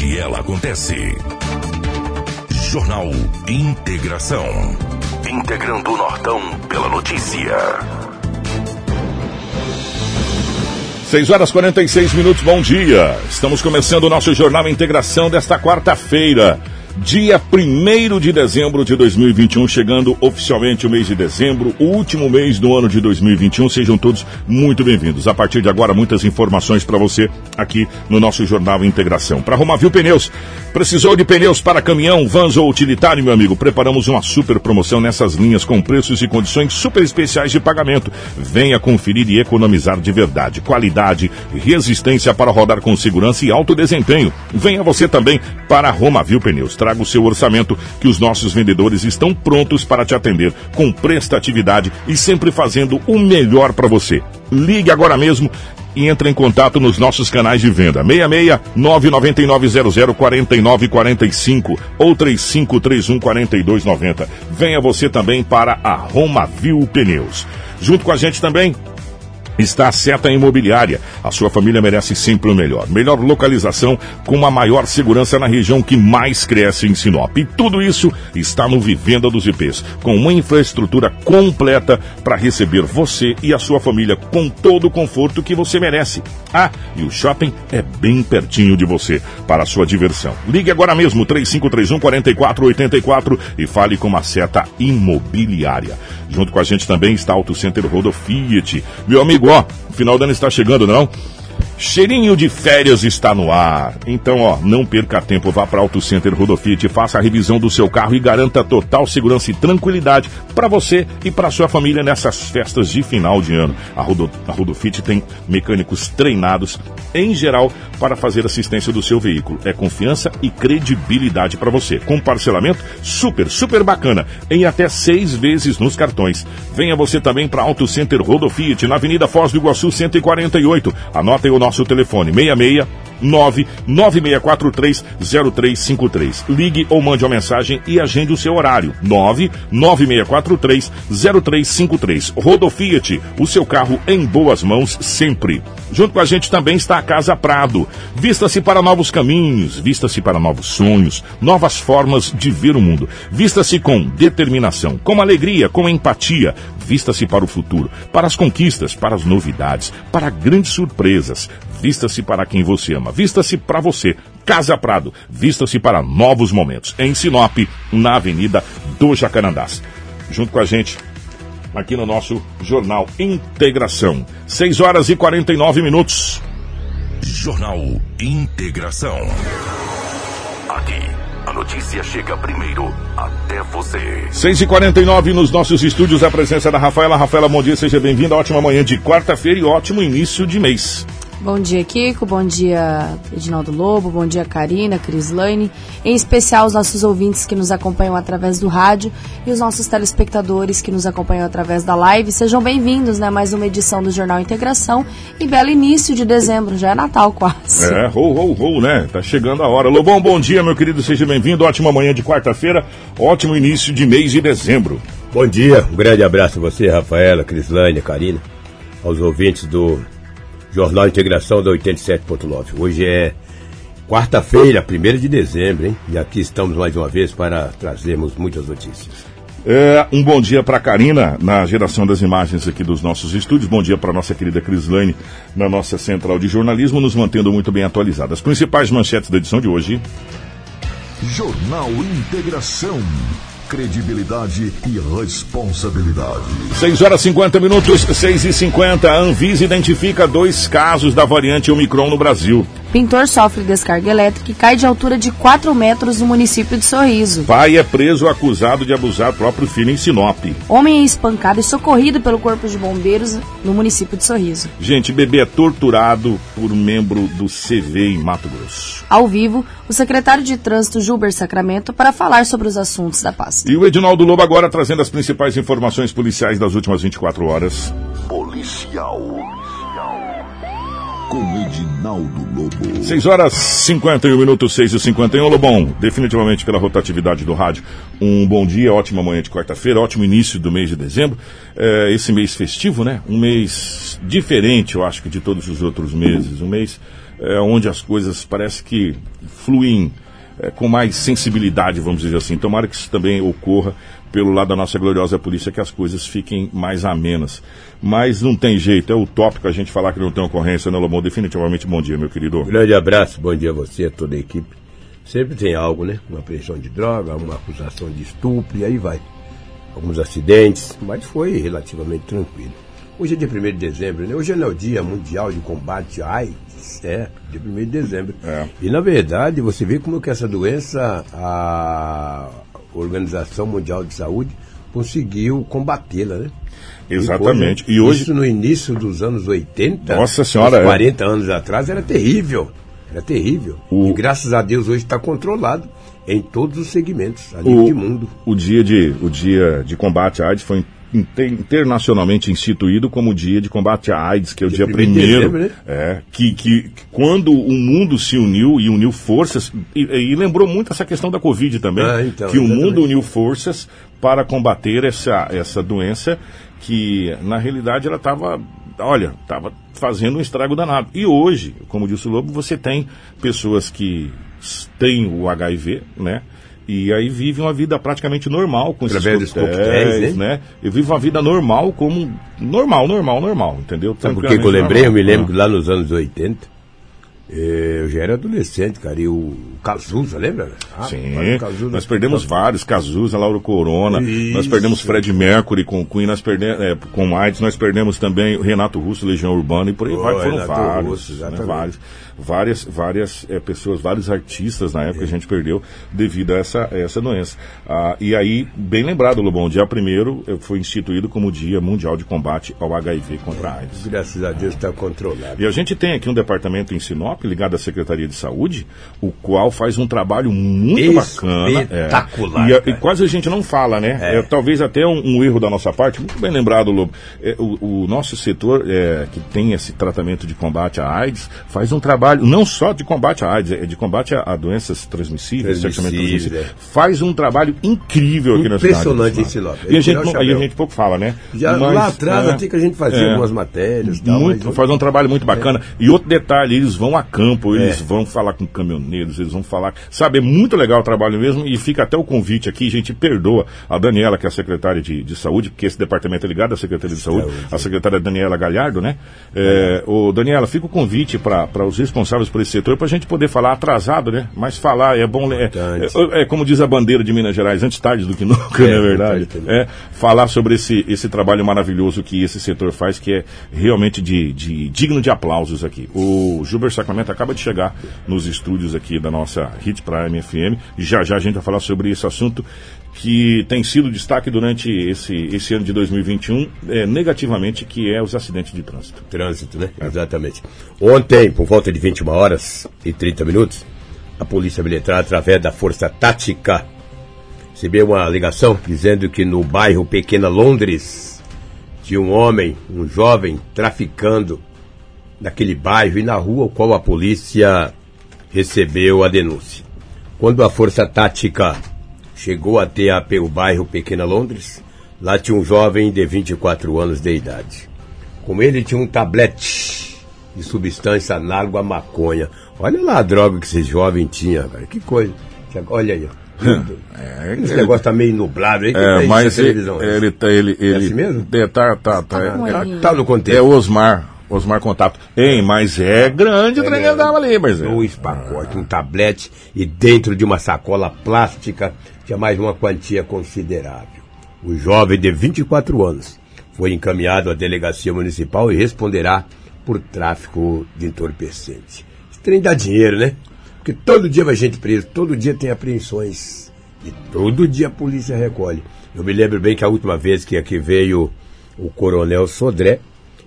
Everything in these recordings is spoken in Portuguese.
onde ela acontece. Jornal Integração. Integrando o Nortão pela notícia. 6 horas 46 minutos, bom dia. Estamos começando o nosso Jornal Integração desta quarta-feira dia 1 de dezembro de 2021, chegando oficialmente o mês de dezembro, o último mês do ano de 2021. Sejam todos muito bem-vindos. A partir de agora, muitas informações para você aqui no nosso Jornal Integração. Para Romavil Pneus, precisou de pneus para caminhão, vans ou utilitário, meu amigo? Preparamos uma super promoção nessas linhas com preços e condições super especiais de pagamento. Venha conferir e economizar de verdade. Qualidade, resistência para rodar com segurança e alto desempenho. Venha você também para Romavil Pneus traga o seu orçamento que os nossos vendedores estão prontos para te atender com prestatividade e sempre fazendo o melhor para você. Ligue agora mesmo e entre em contato nos nossos canais de venda 66 99900 4945 ou 3531 4290. Venha você também para a Roma Viu Pneus. Junto com a gente também está a Seta Imobiliária. A sua família merece sempre o melhor. Melhor localização com uma maior segurança na região que mais cresce em Sinop. E tudo isso está no Vivenda dos IPs, com uma infraestrutura completa para receber você e a sua família com todo o conforto que você merece. Ah, e o shopping é bem pertinho de você para a sua diversão. Ligue agora mesmo 3531 4484 e fale com a Seta Imobiliária. Junto com a gente também está Auto Center Rodo Fiat. Meu amigo, ó, o final do ano está chegando, não? Cheirinho de férias está no ar. Então, ó, não perca tempo, vá para Auto Center Rodofit, faça a revisão do seu carro e garanta total segurança e tranquilidade para você e para sua família nessas festas de final de ano. A, Rodo, a Rodofit tem mecânicos treinados, em geral, para fazer assistência do seu veículo. É confiança e credibilidade para você. Com parcelamento super, super bacana, em até seis vezes nos cartões. Venha você também para Auto Center Rodofit, na Avenida Foz do Iguaçu 148. Anotem o nosso nosso telefone 66 996430353. Ligue ou mande uma mensagem e agende o seu horário. 996430353. Rodo Fiat, o seu carro em boas mãos sempre. Junto com a gente também está a Casa Prado. Vista-se para novos caminhos, vista-se para novos sonhos, novas formas de ver o mundo. Vista-se com determinação, com alegria, com empatia. Vista-se para o futuro, para as conquistas, para as novidades, para grandes surpresas. Vista-se para quem você ama. Vista-se para você. Casa Prado. Vista-se para novos momentos. Em Sinop, na Avenida do Jacarandás. Junto com a gente, aqui no nosso Jornal Integração. 6 horas e 49 minutos. Jornal Integração. Aqui, a notícia chega primeiro até você. 6 e 49 nos nossos estúdios, a presença da Rafaela. Rafaela, bom dia, seja bem-vinda. Ótima manhã de quarta-feira e ótimo início de mês. Bom dia, Kiko. Bom dia, Edinaldo Lobo. Bom dia, Karina, Crislane. Em especial, os nossos ouvintes que nos acompanham através do rádio e os nossos telespectadores que nos acompanham através da live. Sejam bem-vindos, né? Mais uma edição do Jornal Integração. E belo início de dezembro. Já é Natal quase. É, ho, ho, ho, né? Tá chegando a hora. Lobão, bom dia, meu querido. Seja bem-vindo. Ótima manhã de quarta-feira. Ótimo início de mês de dezembro. Bom dia. Um grande abraço a você, Rafaela, Crislane, Karina. Aos ouvintes do Jornal Integração da 87.9. Hoje é quarta-feira, 1 de dezembro, hein? E aqui estamos mais uma vez para trazermos muitas notícias. É, um bom dia para a Karina, na geração das imagens aqui dos nossos estúdios. Bom dia para nossa querida Crislane, na nossa central de jornalismo, nos mantendo muito bem atualizadas. As principais manchetes da edição de hoje. Jornal Integração credibilidade e responsabilidade. 6 horas 50 minutos, 6 e 50 A Anvisa identifica dois casos da variante Omicron no Brasil. Pintor sofre descarga elétrica e cai de altura de 4 metros no município de Sorriso. Pai é preso acusado de abusar próprio filho em Sinop. Homem é espancado e socorrido pelo Corpo de Bombeiros no município de Sorriso. Gente, bebê é torturado por membro do CV em Mato Grosso. Ao vivo, o secretário de Trânsito Gilber Sacramento para falar sobre os assuntos da pasta. E o Edinaldo Lobo agora trazendo as principais informações policiais das últimas 24 horas. Policial com Edinaldo Lobo. 6 horas 51 minutos, 6 e 51. Lobão, definitivamente pela rotatividade do rádio, um bom dia, ótima manhã de quarta-feira, ótimo início do mês de dezembro. É, esse mês festivo, né? Um mês diferente, eu acho que de todos os outros meses. Um mês é, onde as coisas parece que fluem é, com mais sensibilidade, vamos dizer assim. Tomara que isso também ocorra pelo lado da nossa gloriosa polícia, que as coisas fiquem mais amenas. Mas não tem jeito, é utópico a gente falar que não tem ocorrência, né, Lobão? Definitivamente bom dia, meu querido. Grande abraço, bom dia a você, a toda a equipe. Sempre tem algo, né? Uma apreensão de droga, uma acusação de estupro, e aí vai. Alguns acidentes, mas foi relativamente tranquilo. Hoje é dia 1 de dezembro, né? Hoje é o Dia Mundial de Combate à AIDS, é, dia 1 de dezembro. É. E na verdade, você vê como que essa doença, a Organização Mundial de Saúde conseguiu combatê-la, né? Exatamente. E, E hoje. Isso no início dos anos 80. Nossa Senhora, uns é. 40 anos atrás era terrível. Era terrível. O- E graças a Deus hoje está controlado em todos os segmentos, a nível O, de mundo. o dia de o dia de combate à AIDS foi internacionalmente instituído como o dia de combate à AIDS, que é o dia Dia primeiro primeiro, né? é, que, que, quando o mundo se uniu e uniu forças e, e lembrou muito essa questão da Covid também, Ah, então, que o exatamente. mundo uniu forças para combater essa essa doença que na realidade ela estava olha, estava fazendo um estrago danado. E hoje, como disse o Lobo, você tem pessoas que têm o HIV, né? E aí vivem uma vida praticamente normal com esses Através dos coquetéis, coquetéis, né? Eu vivo uma vida normal como normal, normal, normal, entendeu? Sabe por que eu lembrei? Eu me normal. lembro que lá nos anos 80, eh, eu já era adolescente, cara, e o Cazuza, lembra? Ah, Sim, Cazuza- nós perdemos vários, Cazuza, Lauro Corona, nós Isso. perdemos Fred Mercury com Queen, nós perdemos é, com AIDS, nós perdemos também o Renato Russo, Legião Urbana e por aí Oh, vai, foram Renato vários, Russo, né, vários, várias, várias é, pessoas, vários artistas na época a gente perdeu devido a essa, a essa doença. Ah, e aí, bem lembrado, Lobão, dia 1 foi instituído como Dia Mundial de Combate ao HIV contra a AIDS. Graças a Deus está controlado. E a gente tem aqui um departamento em Sinop, ligado à Secretaria de Saúde, o qual faz um trabalho muito bacana. é. Espetacular, E, a- e cara. quase a gente não fala, né? É. É, talvez até um, um erro da nossa parte, muito bem lembrado, Lobo. É, o, o nosso setor é, que tem esse tratamento de combate à AIDS faz um trabalho não só de combate à AIDS, é de combate a, a doenças transmissíveis, sexualmente Transmissíveis, transmissíveis. Faz um trabalho incrível aqui na cidade. Impressionante em Sinop. E a gente, não- a gente pouco fala, né? Já Mas, lá atrás, é, até que a gente fazia é. algumas matérias e tal, Muito, mas- faz um trabalho muito bacana. E outro detalhe, eles vão a campo, eles É. vão falar com caminhoneiros, eles vão falar. Sabe, é muito legal o trabalho mesmo e fica até o convite aqui, gente, perdoa a Daniela, que é a secretária de, de saúde, porque esse departamento é ligado à Secretaria de Saúde, a secretária Daniela Galhardo, né? É, ô, Daniela, fica o convite para os responsáveis por esse setor, para a gente poder falar atrasado, né? Mas falar é bom. É, Importante. é, é como diz a bandeira de Minas Gerais, antes tarde do que nunca, É, não é verdade? É, falar sobre esse, esse trabalho maravilhoso que esse setor faz, que é realmente de, de digno de aplausos aqui. O Gilber Sacramento acaba de chegar nos estúdios aqui da nossa Hit Prime FM. Já já a gente vai falar sobre esse assunto que tem sido destaque durante esse, esse ano de 2021, é, negativamente, que é os acidentes de trânsito. Trânsito, né? Exatamente. Ontem, por volta de 21 horas e 30 minutos, a Polícia Militar, através da Força Tática, recebeu uma ligação dizendo que no bairro Pequena Londres tinha um homem, um jovem, traficando naquele bairro e na rua, o qual a polícia recebeu a denúncia. Quando a Força Tática chegou até a, o bairro Pequena Londres, lá tinha um jovem de 24 anos de idade. Com ele tinha um tablete de substância análoga à maconha. Olha lá a droga que esse jovem tinha, cara. Que coisa. Olha aí, ó. Esse negócio tá meio nublado aí. É, isso mas televisão. ele, ele, tá- ele, ele, assim mesmo? É, tá, tá, tá, é, ele. Tá no contexto. é o Osmar, Osmar Contato. Ei, mas é grande o trem que andava ali, mas é. Dois pacotes, um tablete e dentro de uma sacola plástica tinha mais uma quantia considerável. O jovem de 24 anos foi encaminhado à delegacia municipal e responderá por tráfico de entorpecente. Esse trem dá dinheiro, né? Porque todo dia vai gente preso, todo dia tem apreensões e todo dia a polícia recolhe. Eu me lembro bem que a última vez que aqui veio o coronel Sodré,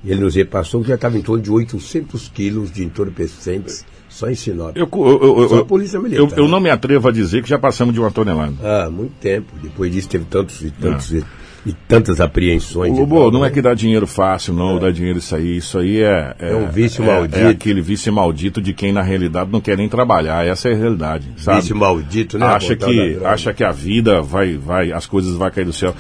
ele nos repassou que já estava em torno de 800 quilos de entorpecentes só em Sinop. Eu, eu, eu, Só a eu- polícia eu, militar. eu não me atrevo a dizer que já passamos de uma tonelada. Ah, muito tempo. Depois disso teve tantos e tantos e, e tantas apreensões. Lobo, não é né? que dá dinheiro fácil, não, dá dinheiro isso aí. Isso aí é. É um vício é- maldito. É aquele vício maldito de quem, na realidade, não quer nem trabalhar. Essa é a realidade. Sabe? Vício maldito, né? acha que acha que a vida vai vai as coisas vai cair do céu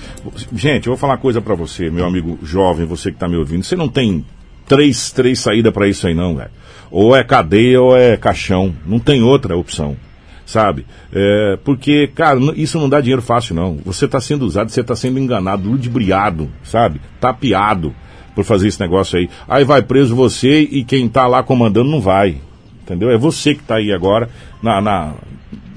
gente eu vou falar uma coisa pra você meu amigo jovem você que tá me ouvindo você não tem três três saídas pra isso aí não velho Ou é cadeia ou é caixão. Não tem outra opção sabe? É, porque, cara, isso não dá dinheiro fácil, não. Você está sendo usado, você está sendo enganado, ludibriado, sabe? Tapeado por fazer esse negócio aí. Aí vai preso você e quem está lá comandando não vai. Entendeu? É você que está aí agora na, na,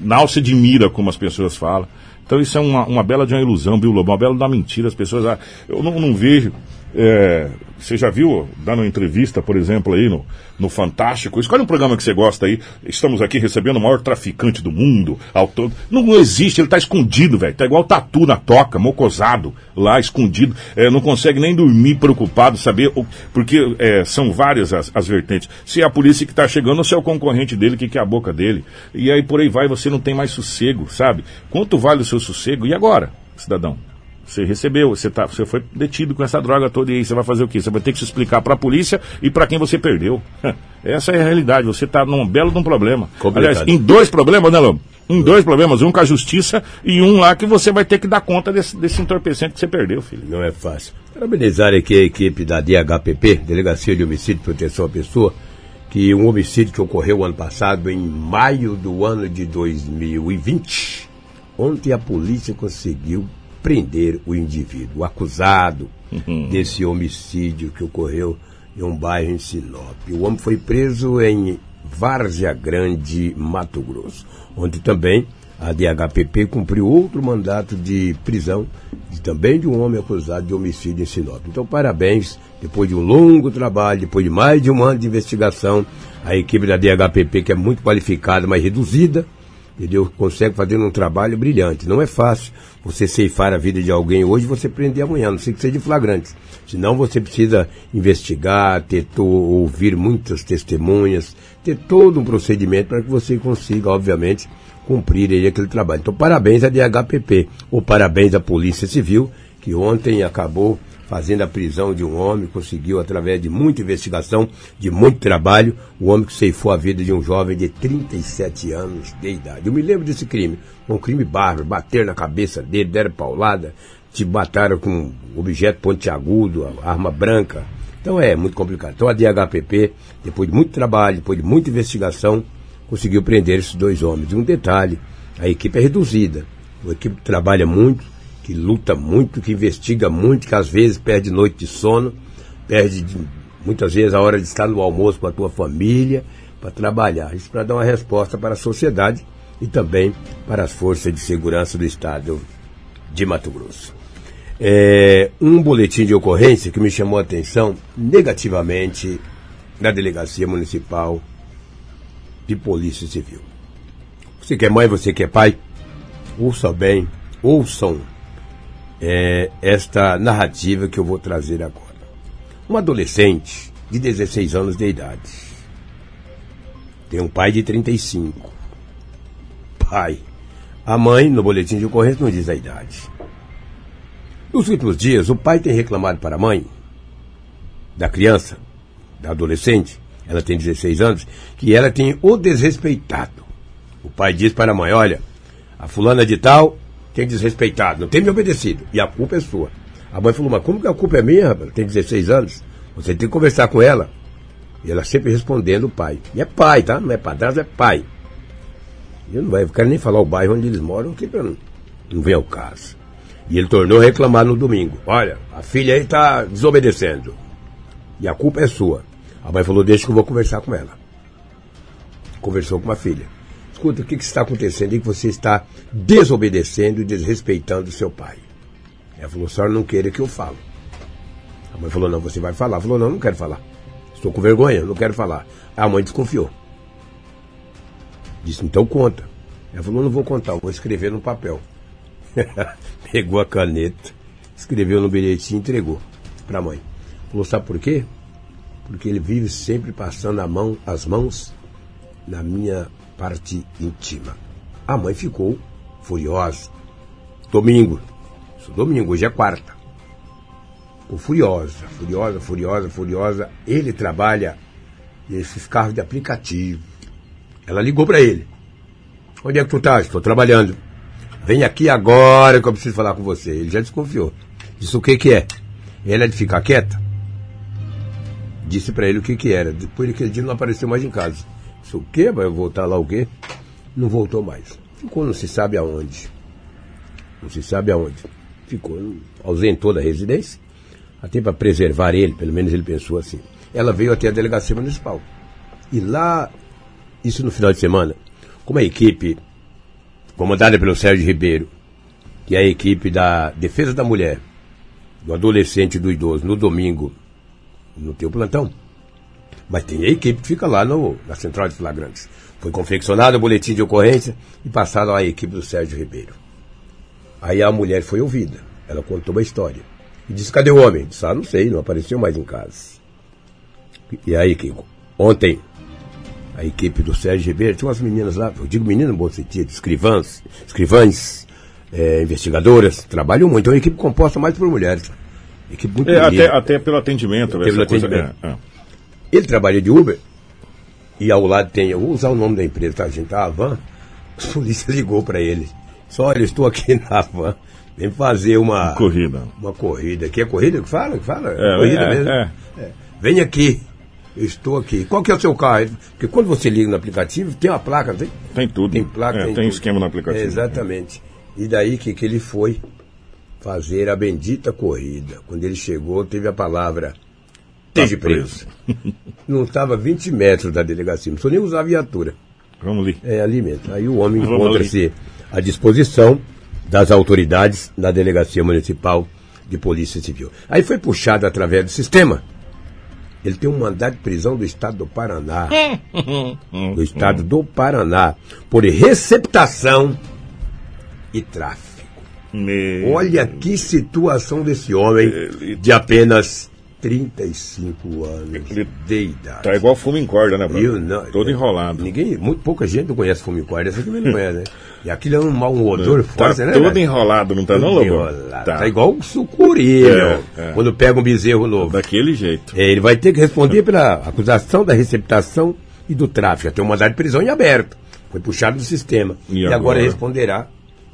na alça de mira, como as pessoas falam. Então isso é uma, uma bela de uma ilusão, viu, Lobo? Uma bela da mentira. As pessoas. Ah, eu não, não vejo. É, você já viu, dando entrevista, por exemplo, aí no, no Fantástico? Escolhe um programa que você gosta aí. Estamos aqui recebendo o maior traficante do mundo. Autor... Não, existe, ele tá escondido, velho. Tá igual tatu na toca, mocosado, lá escondido. É, não consegue nem dormir preocupado, saber. O... Porque é, são várias as, as, vertentes. Se é a polícia que tá chegando ou se é o concorrente dele que quer a boca dele. E aí por aí vai, você não tem mais sossego, sabe? Quanto vale o seu sossego? E agora, cidadão? Você recebeu, você, tá, você foi detido com essa droga toda e aí você vai fazer o quê? Você vai ter que se explicar para a polícia e para quem você perdeu. Essa é a realidade. Você está num belo de um problema. Complicado. Aliás, em dois problemas, né, Lobo? Em dois problemas, um com a justiça e um lá que você vai ter que dar conta desse, desse entorpecente que você perdeu, filho. Não é fácil. Parabenizar aqui a equipe da DHPP, Delegacia de Homicídio e Proteção à Pessoa, que um homicídio que ocorreu ano passado, em maio do ano de 2020, ontem a polícia conseguiu prender o indivíduo, acusado uhum. desse homicídio que ocorreu em um bairro em Sinop. O homem foi preso em Várzea Grande, Mato Grosso, onde também a DHPP cumpriu outro mandato de prisão também de um homem acusado de homicídio em Sinop. Então, parabéns, depois de um longo trabalho, depois de mais de um ano de investigação, a equipe da DHPP, que é muito qualificada, mas reduzida, entendeu? Consegue fazer um trabalho brilhante. Não é fácil você ceifar a vida de alguém hoje você prender amanhã, não sei que seja flagrante. Senão você precisa investigar, ter ouvir muitas testemunhas, ter todo um procedimento para que você consiga, obviamente, cumprir aí aquele trabalho. Então, parabéns à DHPP, ou parabéns à Polícia Civil, que ontem acabou fazendo a prisão de um homem, conseguiu, através de muita investigação, de muito trabalho, o homem que ceifou a vida de um jovem de 37 anos de idade. Eu me lembro desse crime, um crime bárbaro, bater na cabeça dele, deram paulada, te mataram com objeto pontiagudo, arma branca. Então é muito complicado. Então a DHPP, depois de muito trabalho, depois de muita investigação, conseguiu prender esses dois homens. E um detalhe, a equipe é reduzida, a equipe trabalha muito, que luta muito, que investiga muito, que às vezes perde noite de sono, perde muitas vezes a hora de estar no almoço com a tua família, para trabalhar. Isso para dar uma resposta para a sociedade e também para as forças de segurança do Estado de Mato Grosso. É, um boletim de ocorrência que me chamou a atenção negativamente na Delegacia Municipal de Polícia Civil. Você que é mãe, você que é pai, ouça bem, ouçam é, esta narrativa que eu vou trazer agora. Um adolescente de 16 anos de idade tem um pai de 35. Pai. A mãe, no boletim de ocorrência, não diz a idade. Nos últimos dias, o pai tem reclamado para a mãe da criança, da adolescente, ela tem 16 anos, que ela tem o desrespeitado. O pai diz para a mãe: Olha, a fulana de tal tem desrespeitado, não tem me obedecido. E a culpa é sua. A mãe falou, mas como que a culpa é minha, rapaz? Tem 16 anos. Você tem que conversar com ela. E ela sempre respondendo o pai. E é pai, tá? Não é padrasto, é pai. Eu não, quero nem falar o bairro onde eles moram, que não, não vem ao caso. E ele tornou a reclamar no domingo. Olha, a filha aí está desobedecendo. E a culpa é sua. A mãe falou, deixa que eu vou conversar com ela. Conversou com a filha. Escuta, o que, que está acontecendo e que você está desobedecendo e desrespeitando seu pai? Ela falou, senhora não queira que eu falo. A mãe falou, não, você vai falar. Ela falou, não, não quero falar. Estou com vergonha, não quero falar. A mãe desconfiou. Disse, então conta. Ela falou, não vou contar, vou escrever no papel. Pegou a caneta, escreveu no bilhetinho e entregou para a mãe. Falou, sabe por quê? Porque ele vive sempre passando a mão, as mãos na minha parte íntima. A mãe ficou furiosa. Domingo. Isso domingo, hoje é quarta. Ficou furiosa, furiosa, furiosa, furiosa. Ele trabalha nesses carros de aplicativo. Ela ligou para ele. Onde é que tu tá? Estou trabalhando. Vem aqui agora que eu preciso falar com você. Ele já desconfiou. Disse o que que é? Ela é de ficar quieta? disse para ele o que que era. Depois daquele dia não apareceu mais em casa. Disse, o quê? Vai voltar lá o quê? Não voltou mais. Ficou não se sabe aonde. Não se sabe aonde. Ficou, ausentou da residência, até para preservar ele, pelo menos ele pensou assim. Ela veio até a delegacia municipal. E lá, isso no final de semana, como a equipe comandada pelo Sérgio Ribeiro, que é a equipe da Defesa da Mulher, do adolescente e do idoso, no domingo, no teu plantão. Mas tem a equipe que fica lá no, na central de flagrantes. Foi confeccionado o boletim de ocorrência e passado à equipe do Sérgio Ribeiro. Aí a mulher foi ouvida. Ela contou uma história. E disse, cadê o homem? Disse, ah, não sei, não apareceu mais em casa. E aí, Kiko, ontem, a equipe do Sérgio Ribeiro, tinha umas meninas lá, eu digo meninas no bom sentido, escrivãs, escrivãs, é, investigadoras, trabalham muito. É uma equipe composta mais por mulheres. Equipe muito É, até, até pelo atendimento. Pelo essa coisa- atendimento. é, é. Ele trabalha de Uber e ao lado tem, eu vou usar o nome da empresa, tá, gente? A van. A polícia ligou para ele. Só, olha, eu estou aqui na van. Vem fazer uma Corrida. Uma corrida. Aqui é corrida que fala? Que fala? É, corrida é, mesmo. é. É. Vem aqui. Eu estou aqui. Qual que é o seu carro? Porque quando você liga no aplicativo, tem uma placa, tem? Tem tudo. Tem placa, É, tem, tem esquema no aplicativo. É, exatamente. E daí que, que ele foi fazer a bendita corrida. Quando ele chegou, teve a palavra esteja Tá preso. Não estava a 20 metros da delegacia, não precisou nem usar a viatura. Vamos ali. É ali mesmo. Aí o homem encontra-se à disposição das autoridades da Delegacia Municipal de Polícia Civil. Aí foi puxado através do sistema. Ele tem um mandado de prisão do Estado do Paraná. do Estado do Paraná. Por receptação e tráfico. Meu- Olha que situação desse homem de apenas 35 anos Ele de idade. Tá igual fumo em corda, né, Bruno? não- Todo é, enrolado. Ninguém, muito pouca gente não conhece fumicorda, essa também não conhece, né? E aquilo é um, mau- um odor Tá forte, né? todo enrolado, não tá não, Lobo? enrolado. Tá. igual o sucuri, É, é. Quando pega um bezerro novo. Daquele jeito. É, ele vai ter que responder pela acusação da receptação e do tráfico. Tem um mandado de prisão em aberto. Foi puxado do sistema. E E, agora? agora? responderá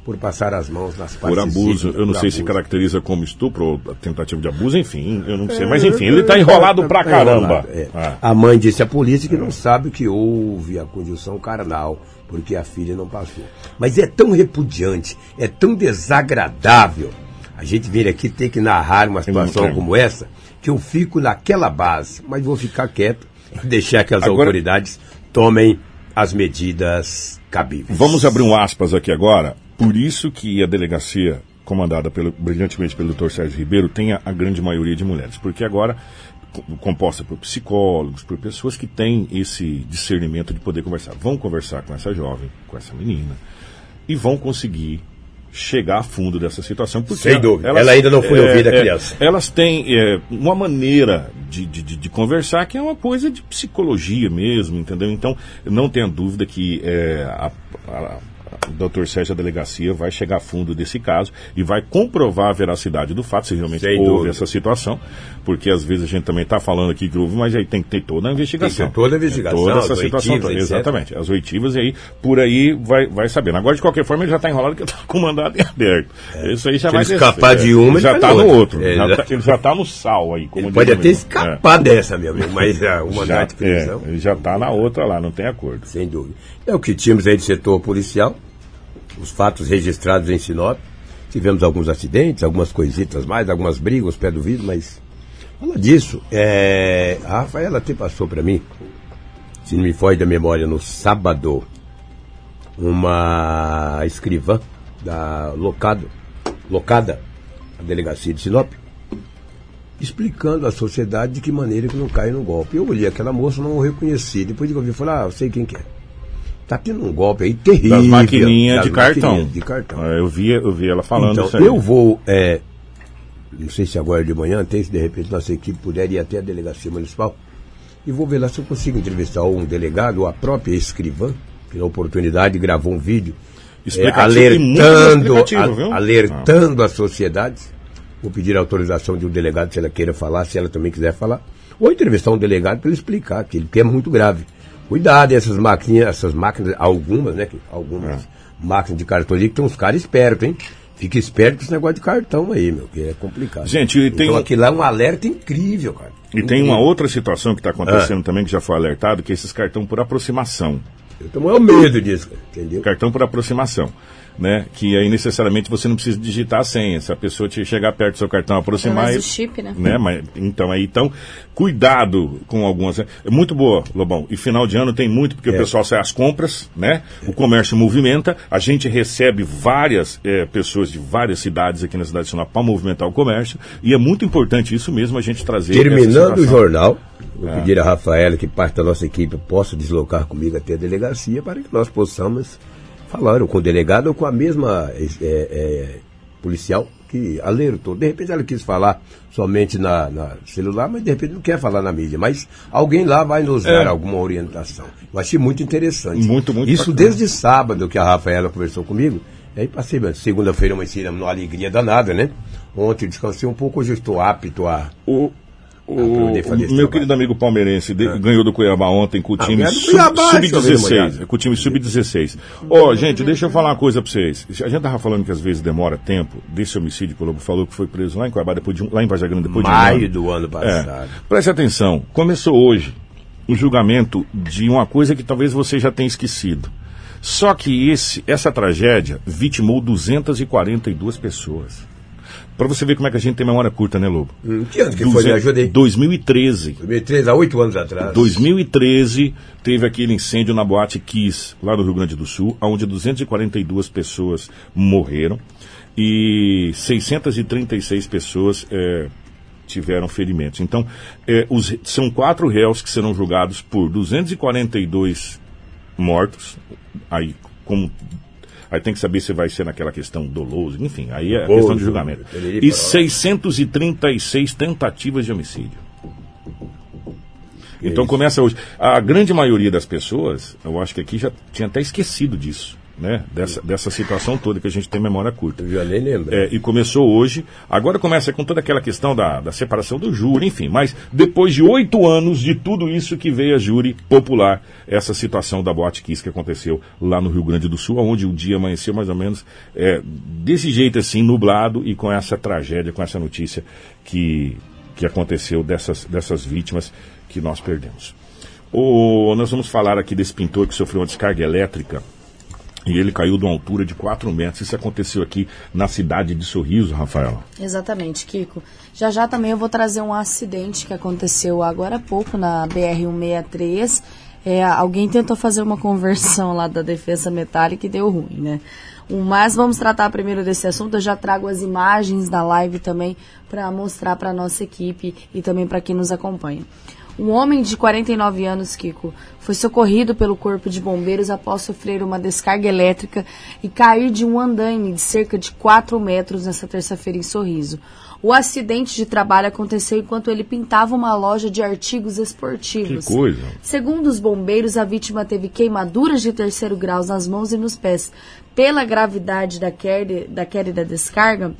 por passar as mãos nas Por partes abuso. cíveis, Eu não por sei se abuso. caracteriza como estupro ou tentativa de abuso, enfim, eu não sei. Mas É, enfim, ele tá enrolado pra tá caramba. enrolado, é. Ah. A mãe disse à polícia que não sabe que houve a conjunção carnal, porque a filha não passou. Mas é tão repudiante, é tão desagradável a gente vir aqui ter que narrar uma situação como essa, que eu fico naquela base, mas vou ficar quieto e deixar que as Agora- autoridades tomem as medidas cabíveis. Vamos abrir um aspas aqui agora. Por isso que a delegacia, comandada pelo, brilhantemente pelo doutor Sérgio Ribeiro, tem a, a grande maioria de mulheres. Porque agora, co- composta por psicólogos, por pessoas que têm esse discernimento de poder conversar. Vão conversar com essa jovem, com essa menina, e vão conseguir chegar a fundo dessa situação. Porque Sem dúvida. Ela ainda não foi ouvida, a criança. Elas têm é, uma maneira de, de, de- de conversar que é uma coisa de psicologia mesmo, entendeu? Então, não tenha dúvida que é, a, a- o doutor Sérgio da delegacia vai chegar a fundo desse caso e vai comprovar a veracidade do fato, se realmente Sem houve dúvida. essa situação, porque às vezes a gente também está falando aqui que houve, mas aí tem que ter toda a investigação. Tem que ter toda a investigação, Toda essa situação oitivas, exatamente. As oitivas e aí, por aí vai, vai sabendo. Agora, de qualquer forma, ele já está enrolado que está com o mandado em aberto. Isso aí já Se vai ele escapar de uma, ele já está no outro. É, Já já- tá- ele já está no sal aí. Como Ele pode até amigo. escapar dessa, meu amigo, mas ah, o É. mandado Já, de prisão... é, ele já está na outra lá, não tem acordo. Sem dúvida. É o que tínhamos aí de setor policial, os fatos registrados em Sinop. Tivemos alguns acidentes, algumas coisitas mais, algumas brigas, pés do vidro, mas. Fala disso. É, a Rafaela até passou para mim, se não me foge da memória, no sábado, uma escrivã da locado, locada, a delegacia de Sinop, explicando à sociedade de que maneira que não cai no golpe. Eu olhei aquela moça, não reconheci. Depois de que eu vi, falei, ah, eu sei quem que é. Tá tendo um golpe aí terrível. Das maquininhas das de cartão. maquininhas De cartão. É, Eu vi, eu vi ela falando Então, isso aí. eu vou, é, não sei se agora de manhã, tem se de repente nossa equipe puder ir até a delegacia municipal, e vou ver lá se eu consigo entrevistar um delegado ou a própria escrivã, que na oportunidade gravou um vídeo é, alertando, a- alertando as sociedades. Vou pedir a autorização de um delegado se ela queira falar, se ela também quiser falar. Ou entrevistar um delegado para ele explicar que é muito grave. Cuidado, essas máquinas, essas máquinas, algumas, né? Algumas É. máquinas de cartões que tem uns caras espertos, hein? Fica esperto com esse negócio de cartão aí, meu, que é complicado. Gente, e tem então aquilo lá é um alerta incrível, cara. E tem uma outra situação que está Ah. acontecendo também, que já foi alertado, que é esses cartão por aproximação. Eu tô morrendo medo disso, entendeu? Cartão por aproximação. Né? Que aí necessariamente você não precisa digitar a senha. Se a pessoa te chegar perto do seu cartão aproximar. Do ele- chip, né? né? Mas, então, aí, então, cuidado com algumas. É muito boa, Lobão. E final de ano tem muito, porque o É. pessoal sai às compras, né? O comércio movimenta, a gente recebe várias eh, pessoas de várias cidades aqui na cidade de Sinop para movimentar o comércio. E é muito importante isso mesmo a gente trazer. essa Terminando o jornal, vou É. pedir a Rafaela que parte da nossa equipe possa deslocar comigo até a delegacia para que nós possamos falar ou com o delegado ou com a mesma é, é, policial que alertou. De repente ela quis falar somente na, na celular, mas de repente não quer falar na mídia. Mas alguém lá vai nos dar É. alguma orientação. Eu achei muito interessante. Muito, muito Isso bacana. desde sábado que a Rafaela conversou comigo. E aí passei, segunda-feira uma ensina uma alegria danada, né? Ontem descansei um pouco, hoje eu estou apto a, O, o, o meu querido amigo palmeirense de- ganhou do Cuiabá ontem com o Ah, time ganhou do sub- Cuiabá, deixa eu ver, sub-16. molhado. com o time sub-16. Ó, gente, deixa eu falar uma coisa pra vocês. A gente tava falando que às vezes demora tempo desse homicídio que o Lobo falou que foi preso lá em Cuiabá, depois de um, lá em Vargas Grande, depois de um maio ano. do ano passado. É. Preste atenção. Começou hoje o julgamento de uma coisa que talvez você já tenha esquecido. Só que esse, essa tragédia vitimou 242 pessoas. Pra você ver como é que a gente tem memória curta, né, Lobo? Hum, que ano que foi? Me ajuda aí. 2013. 2013, há oito anos atrás. 2013 teve aquele incêndio na Boate Kiss, lá no Rio Grande do Sul, onde 242 pessoas morreram e 636 pessoas eh, tiveram ferimentos. Então, eh, os- são quatro réus que serão julgados por 242 mortos. Aí, como. Aí tem que saber se vai ser naquela questão doloso, enfim, aí é a Doloso, questão de julgamento. E parará. 636 tentativas de homicídio. Então começa hoje. A grande maioria das pessoas, eu acho que aqui já tinha até esquecido disso, né? Dessa, dessa situação toda que a gente tem memória curta. Já nem lembro. É, e começou hoje. Agora começa com toda aquela questão da, da separação do júri, enfim. Mas depois de oito anos de tudo isso que veio a júri popular, essa situação da Boate Kiss que aconteceu lá no Rio Grande do Sul, onde o dia amanheceu mais ou menos é, desse jeito assim, nublado e com essa tragédia, com essa notícia que, que aconteceu dessas, dessas vítimas que nós perdemos. O, nós vamos falar aqui desse pintor que sofreu uma descarga elétrica e ele caiu de uma altura de 4 metros. Isso aconteceu aqui na cidade de Sorriso, Rafael. Exatamente, Kiko. Já já também eu vou trazer um acidente que aconteceu agora há pouco na BR-163. É, alguém tentou fazer uma conversão lá da defesa metálica e deu ruim, né? Mas vamos tratar primeiro desse assunto. Eu já trago as imagens da live também para mostrar para nossa equipe e também para quem nos acompanha. Um homem de 49 anos, Kiko, foi socorrido pelo Corpo de Bombeiros após sofrer uma descarga elétrica e cair de um andaime de cerca de 4 metros nessa terça-feira em Sorriso. O acidente de trabalho aconteceu enquanto ele pintava uma loja de artigos esportivos. Que coisa. Segundo os bombeiros, a vítima teve queimaduras de terceiro grau nas mãos e nos pés. Pela gravidade da queda, da queda e da descarga,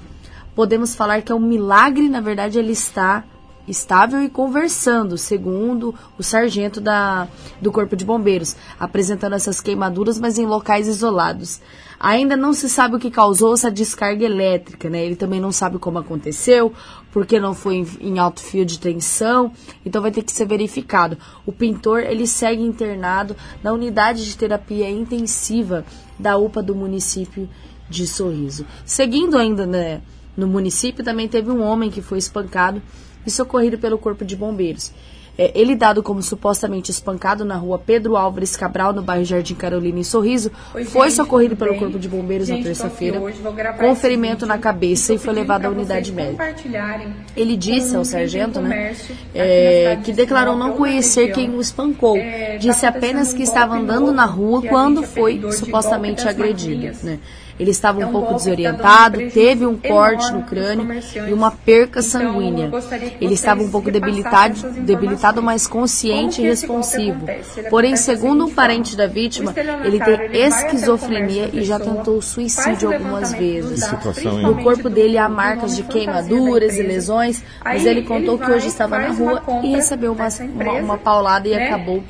podemos falar que é um milagre, na verdade, ele está estável e conversando, segundo o sargento da, do Corpo de Bombeiros, apresentando essas queimaduras, mas em locais isolados. Ainda não se sabe o que causou essa descarga elétrica, né? Ele também não sabe como aconteceu, porque não foi em, em alto fio de tensão, então vai ter que ser verificado. O pintor, ele segue internado na unidade de terapia intensiva da UPA do município de Sorriso. Seguindo ainda né, no município, também teve um homem que foi espancado e socorrido pelo Corpo de Bombeiros. É, ele, dado como supostamente espancado na rua Pedro Álvares Cabral, no bairro Jardim Carolina, em Sorriso, Oi, foi gente, socorrido pelo? Corpo de Bombeiros Gente, na terça-feira, com ferimento na cabeça e foi levado à unidade médica. Ele disse ao sargento, né, é, que de declarou não conhecer quem o espancou. É, Disse apenas que estava andando na rua a quando é foi supostamente agredido. Né? Ele estava É um um pouco tá desorientado, teve um corte no crânio e uma perca Então, sanguínea. Ele estava um pouco debilitado, debilitado mais consciente e responsivo. Porém, segundo um parente da vítima, ele tem esquizofrenia e já tentou suicídio algumas vezes. No corpo dele há marcas de queimaduras e lesões, mas ele contou que hoje estava na rua e recebeu uma, uma, uma paulada e né? acabou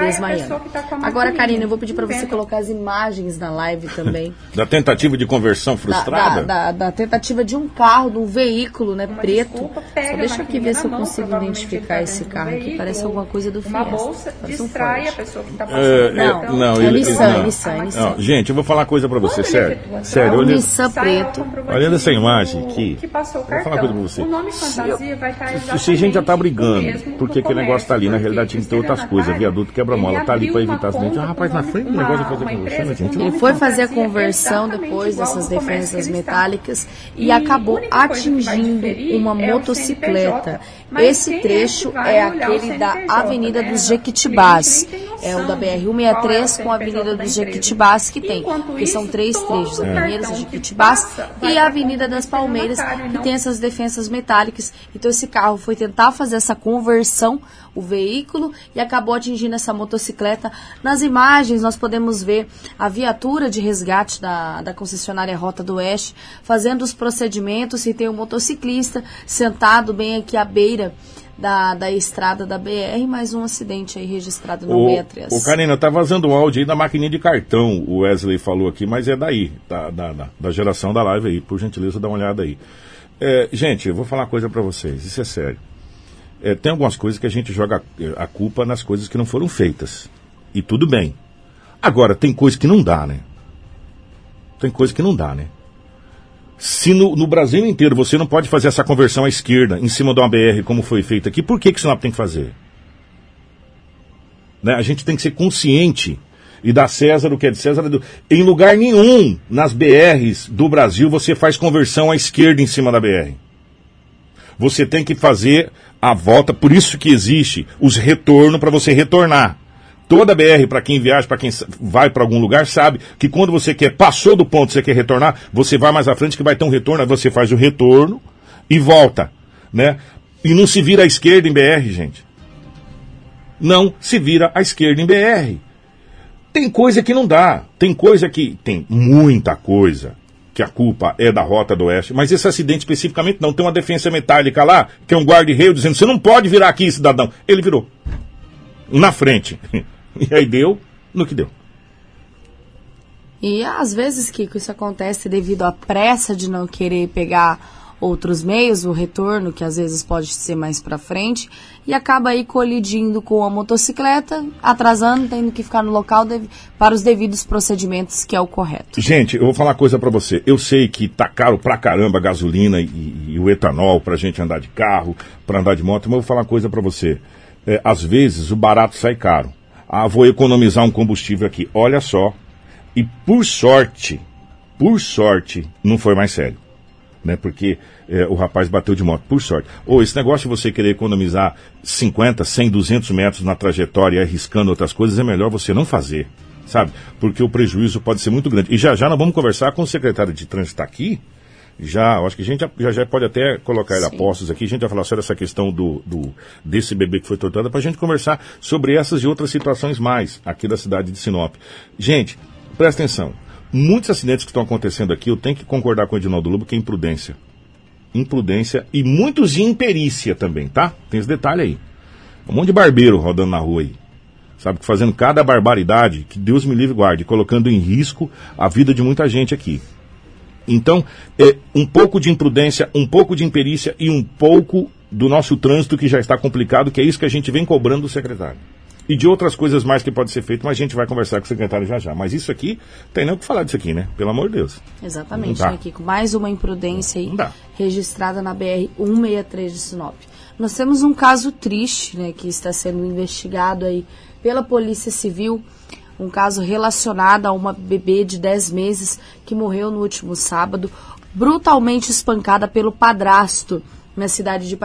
desmaiando. Tá Agora, Karina, eu vou pedir para você colocar as imagens na live também. da tentativa de conversão frustrada? Da, da, da, tentativa de um carro, de um veículo né, preto. Desculpa, Só deixa eu aqui ver se eu consigo identificar esse carro aqui. Parece alguma coisa do Fiesta. Uma bolsa distrai a pessoa que está passando. É, não, então, não, é ele, Nissan, não. Nissan, Nissan. Não, gente, eu vou falar uma coisa para você, sério. Sério, olha. Nissan preto. Olhando essa imagem aqui, vou falar uma coisa para você. O nome fantasia vai estar Se a gente já tá brigando, porque aquele negócio tá ali, na realidade tinha que ter outras coisas. Viaduto, quebra-mola, tá ali para evitar acidente. Ah, rapaz, na frente do negócio vai fazer conversão, gente. Ele foi fazer a conversão depois dessas defensas metálicas e acabou atingindo uma motocicleta. Esse trecho é aquele da Avenida dos Jequitibás. É o da BR-163 com a Avenida dos Jequitibás que tem, porque são três trechos, a Pinheiros, a Jequitibás e a Avenida das Palmeiras, que tem essas defensas metálicas. Então esse carro foi tentar fazer essa conversão, o veículo, e acabou atingindo essa motocicleta. Nas imagens nós podemos ver a viatura de resgate da, da concessionária Rota do Oeste fazendo os procedimentos e tem um motociclista sentado bem aqui à beira da, da estrada da BR, mais um acidente aí registrado no o, 63. O Karina, tá vazando o áudio aí da maquininha de cartão, o Wesley falou aqui, mas é daí, da, da, da, geração da live aí, por gentileza, dá uma olhada aí. É, gente, eu vou falar uma coisa para vocês, isso é sério. É, tem algumas coisas que a gente joga a culpa nas coisas que não foram feitas. E tudo bem. Agora, tem coisa que não dá, né? Tem coisa que não dá, né? Se no, no, Brasil inteiro você não pode fazer essa conversão à esquerda em cima de uma BR como foi feito aqui, por que, que o Sinop tem que fazer? Né? A gente tem que ser consciente e dar César o que é de César. Do... Em lugar nenhum nas BRs do Brasil você faz conversão à esquerda em cima da BR. Você tem que fazer a volta, por isso que existe os retornos para você retornar. Toda BR, para quem viaja, para quem vai para algum lugar, sabe que quando você quer, passou do ponto, você quer retornar, você vai mais à frente que vai ter um retorno, aí você faz o retorno e volta, né? E não se vira à esquerda em BR, gente. Não se vira à esquerda em BR. Tem coisa que não dá, tem coisa que tem muita coisa que a culpa é da Rota do Oeste, mas esse acidente especificamente não. Tem uma defesa metálica lá, que é um guarda-reio dizendo: você não pode virar aqui, cidadão. Ele virou. Na frente. E aí deu no que deu. E às vezes, Kiko, isso acontece devido à pressa de não querer pegar outros meios, o retorno, que às vezes pode ser mais para frente, e acaba aí colidindo com a motocicleta, atrasando, tendo que ficar no local para os devidos procedimentos, que é o correto. Gente, eu vou falar coisa para você. Eu sei que tá caro pra caramba a gasolina e, e o etanol pra gente andar de carro, para andar de moto, mas eu vou falar coisa para você. É, às vezes o barato sai caro ah, vou economizar um combustível aqui. Olha só. E por sorte, por sorte, não foi mais sério. Né? Porque é, o rapaz bateu de moto, por sorte. Ou esse negócio de você querer economizar 50, 100, 200 metros na trajetória arriscando outras coisas, é melhor você não fazer, sabe? Porque o prejuízo pode ser muito grande. E já já nós vamos conversar com o secretário de trânsito tá aqui, já, acho que a gente já, já, já pode até colocar ele a postos aqui, a gente vai falar sobre essa questão do, do desse bebê que foi torturado, para a gente conversar sobre essas e outras situações mais aqui da cidade de Sinop. Gente, presta atenção. Muitos acidentes que estão acontecendo aqui, eu tenho que concordar com o Edinaldo Lobo que é imprudência. Imprudência e muitos de imperícia também, tá? Tem esse detalhe aí. Um monte de barbeiro rodando na rua aí sabe, fazendo cada barbaridade, que Deus me livre guarde, colocando em risco a vida de muita gente aqui. Então, é, um pouco de imprudência, um pouco de imperícia e um pouco do nosso trânsito que já está complicado, que é isso que a gente vem cobrando do secretário. E de outras coisas mais que pode ser feito, mas a gente vai conversar com o secretário já já. Mas isso aqui, tem nem o que falar disso aqui, né? Pelo amor de Deus. Exatamente, né, Kiko? Mais uma imprudência aí registrada na BR-163 de Sinop. Nós temos um caso triste, né, que está sendo investigado aí pela Polícia Civil um caso relacionado a uma bebê de 10 meses que morreu no último sábado, brutalmente espancada pelo padrasto na cidade de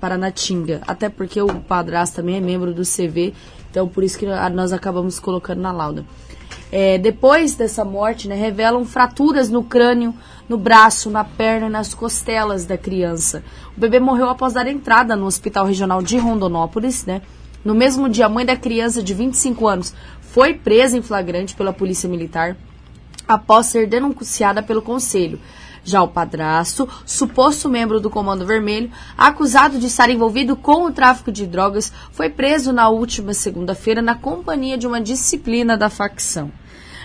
Paranatinga. Até porque o padrasto também é membro do CV, então por isso que nós acabamos colocando na lauda. É, depois dessa morte, né, revelam fraturas no crânio, no braço, na perna e nas costelas da criança. O bebê morreu após dar entrada no Hospital Regional de Rondonópolis, né? No mesmo dia, a mãe da criança de 25 anos foi presa em flagrante pela Polícia Militar após ser denunciada pelo Conselho. Já o padrasto, suposto membro do Comando Vermelho, acusado de estar envolvido com o tráfico de drogas, foi preso na última segunda-feira na companhia de uma disciplina da facção.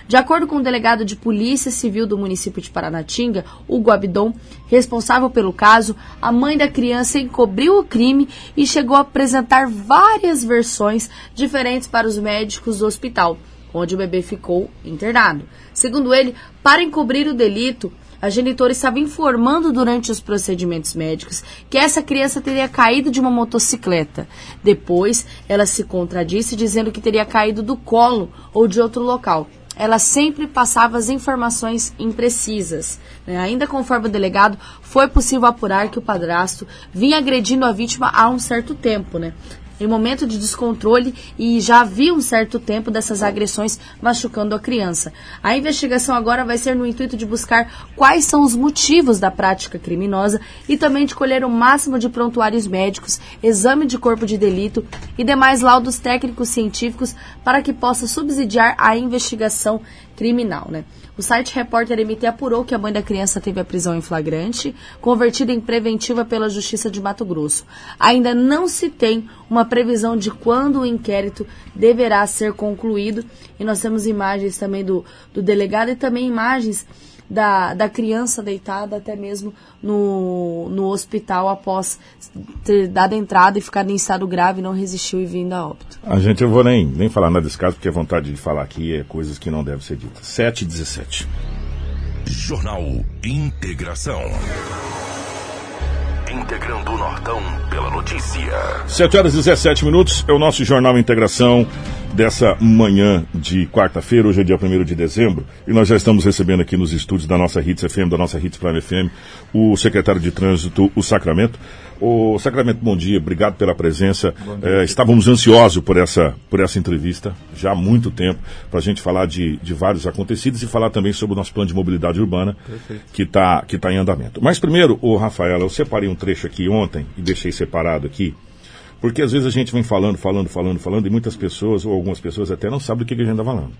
De acordo com o delegado de Polícia Civil do município de Paranatinga, Hugo Abdon, responsável pelo caso, a mãe da criança encobriu o crime e chegou a apresentar várias versões diferentes para os médicos do hospital, onde o bebê ficou internado. Segundo ele, para encobrir o delito, a genitora estava informando durante os procedimentos médicos que essa criança teria caído de uma motocicleta. Depois, ela se contradisse dizendo que teria caído do colo ou de outro local. Ela sempre passava as informações imprecisas. Né? Ainda conforme o delegado, foi possível apurar que o padrasto vinha agredindo a vítima há um certo tempo. Né? Em momento de descontrole e já havia um certo tempo dessas agressões machucando a criança. A investigação agora vai ser no intuito de buscar quais são os motivos da prática criminosa e também de colher o máximo de prontuários médicos, exame de corpo de delito e demais laudos técnicos científicos para que possa subsidiar a investigação criminal, né? O site Repórter MT apurou que a mãe da criança teve a prisão em flagrante, convertida em preventiva pela Justiça de Mato Grosso. Ainda não se tem uma previsão de quando o inquérito deverá ser concluído. E nós temos imagens também do, do delegado e também imagens da, da criança deitada até mesmo no, no hospital após ter dado entrada e ficado em estado grave, não resistiu e vindo a óbito. A gente, eu vou nem, nem falar nada desse caso, porque a vontade de falar aqui é coisas que não devem ser ditas. 7 e 17. Jornal Integração. Integrando o Nortão pela notícia. 7 horas e 17 minutos é o nosso Jornal Integração dessa manhã de quarta-feira, hoje é dia 1 de dezembro, e nós já estamos recebendo aqui nos estúdios da nossa Hits FM, da nossa Hits Prime FM, o secretário de Trânsito, o Sacramento. O Sacramento, bom dia, obrigado pela presença. É, estávamos ansiosos por essa, por essa entrevista, já há muito tempo, para a gente falar de, de vários acontecidos e falar também sobre o nosso plano de mobilidade urbana, Perfeito. que está que tá em andamento. Mas primeiro, o Rafaela, eu separei um trecho aqui ontem e deixei separado aqui, porque às vezes a gente vem falando, falando, falando, falando, e muitas pessoas, ou algumas pessoas até não sabem do que, que a gente está falando.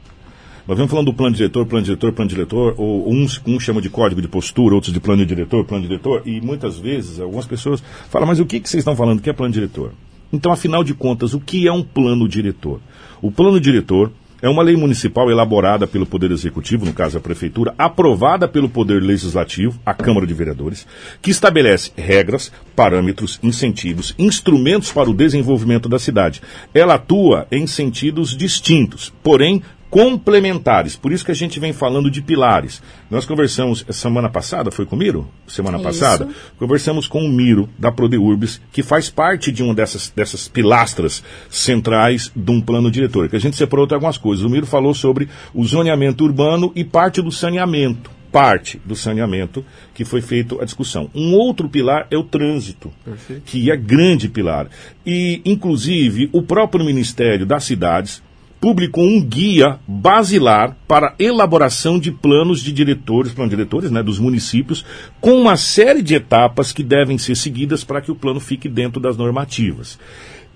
Nós vamos falando do plano diretor, plano diretor, plano diretor, ou uns, uns chamam de código de postura, outros de plano diretor, plano diretor, e muitas vezes algumas pessoas falam, mas o que, que vocês estão falando? O que é plano diretor? Então, afinal de contas, o que é um plano diretor? O plano diretor é uma lei municipal elaborada pelo Poder Executivo, no caso a Prefeitura, aprovada pelo Poder Legislativo, a Câmara de Vereadores, que estabelece regras, parâmetros, incentivos, instrumentos para o desenvolvimento da cidade. Ela atua em sentidos distintos, porém complementares. Por isso que a gente vem falando de pilares. Nós conversamos semana passada, foi com o Miro? Semana isso. passada? Conversamos com o Miro, da Prodeurbis, que faz parte de uma dessas, dessas pilastras centrais de um plano diretor, que a gente separou algumas coisas. O Miro falou sobre o zoneamento urbano e parte do saneamento parte do saneamento que foi feito a discussão. Um outro pilar é o trânsito, Perfeito. que é grande pilar. E, inclusive, o próprio Ministério das Cidades publicou um guia basilar para elaboração de planos de diretores, planos diretores né, dos municípios, com uma série de etapas que devem ser seguidas para que o plano fique dentro das normativas.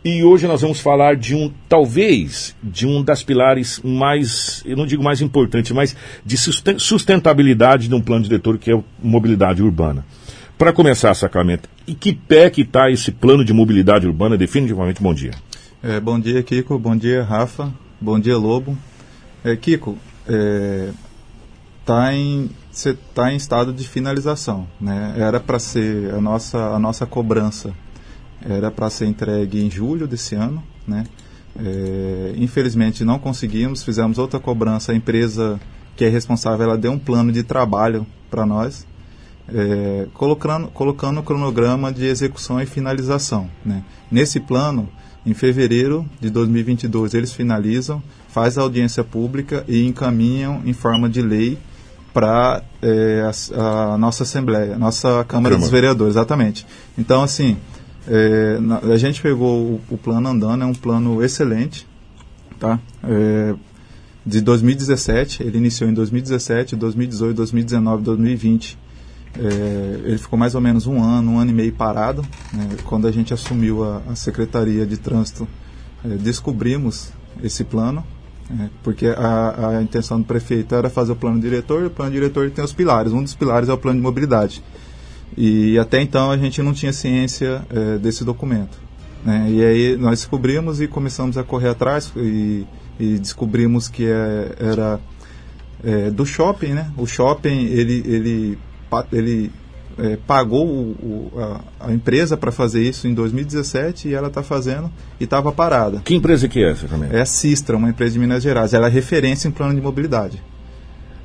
E hoje nós vamos falar de um, talvez, de um das pilares mais, eu não digo mais importante, mas de sustentabilidade de um plano diretor, que é mobilidade urbana. Para começar, Sacramento, e que pé que está esse plano de mobilidade urbana? Definitivamente, bom dia. É, bom dia, Kiko. Bom dia, Rafa. Bom dia, Lobo. É, Kiko, é, tá em você está em estado de finalização, né? Era para ser a nossa a nossa cobrança era para ser entregue em julho desse ano, né? É, infelizmente não conseguimos, fizemos outra cobrança. A empresa que é responsável, ela deu um plano de trabalho para nós, é, colocando colocando o cronograma de execução e finalização. Né? Nesse plano em fevereiro de 2022 eles finalizam, faz a audiência pública e encaminham em forma de lei para é, a, a, nossa Assembleia, nossa Câmara dos Vereadores, exatamente. Então, assim, é, a gente pegou o, o, plano andando, é um plano excelente, tá? É, de 2017. Ele iniciou em 2017, 2018, 2019, 2020. É, ele ficou mais ou menos um ano, um ano e meio parado. Né? Quando a gente assumiu a, a Secretaria de Trânsito, é, descobrimos esse plano, é, porque a, a, intenção do prefeito era fazer o plano diretor, e o plano diretor tem os pilares. Um dos pilares é o plano de mobilidade. E até então a gente não tinha ciência é, desse documento. Né? E aí nós descobrimos e começamos a correr atrás e, e descobrimos que é, era é, do shopping, né? O shopping ele ele ele é, pagou o, o, a, a, empresa para fazer isso em 2017 e ela está fazendo e estava parada. Que empresa que é essa também? É a Sistra, uma empresa de Minas Gerais. Ela é referência em plano de mobilidade.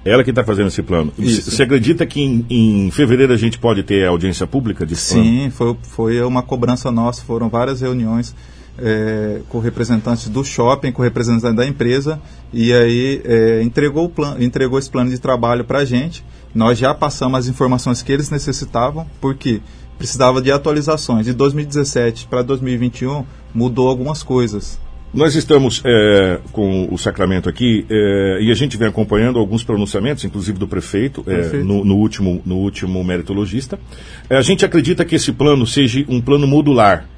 Ela que está fazendo esse plano. Isso. Você acredita que em, em, fevereiro a gente pode ter audiência pública plano? Sim, foi, foi uma cobrança nossa, foram várias reuniões é, com representantes do shopping, com representantes da empresa, e aí é, entregou, o plano, entregou esse plano de trabalho para a gente. Nós já passamos as informações que eles necessitavam, porque precisava de atualizações. De 2017 para 2021 mudou algumas coisas. Nós estamos é, com o Sacramento aqui é, e a gente vem acompanhando alguns pronunciamentos, inclusive do prefeito, é, no, no, último, no último meritologista. É, a gente acredita que esse plano seja um plano modular,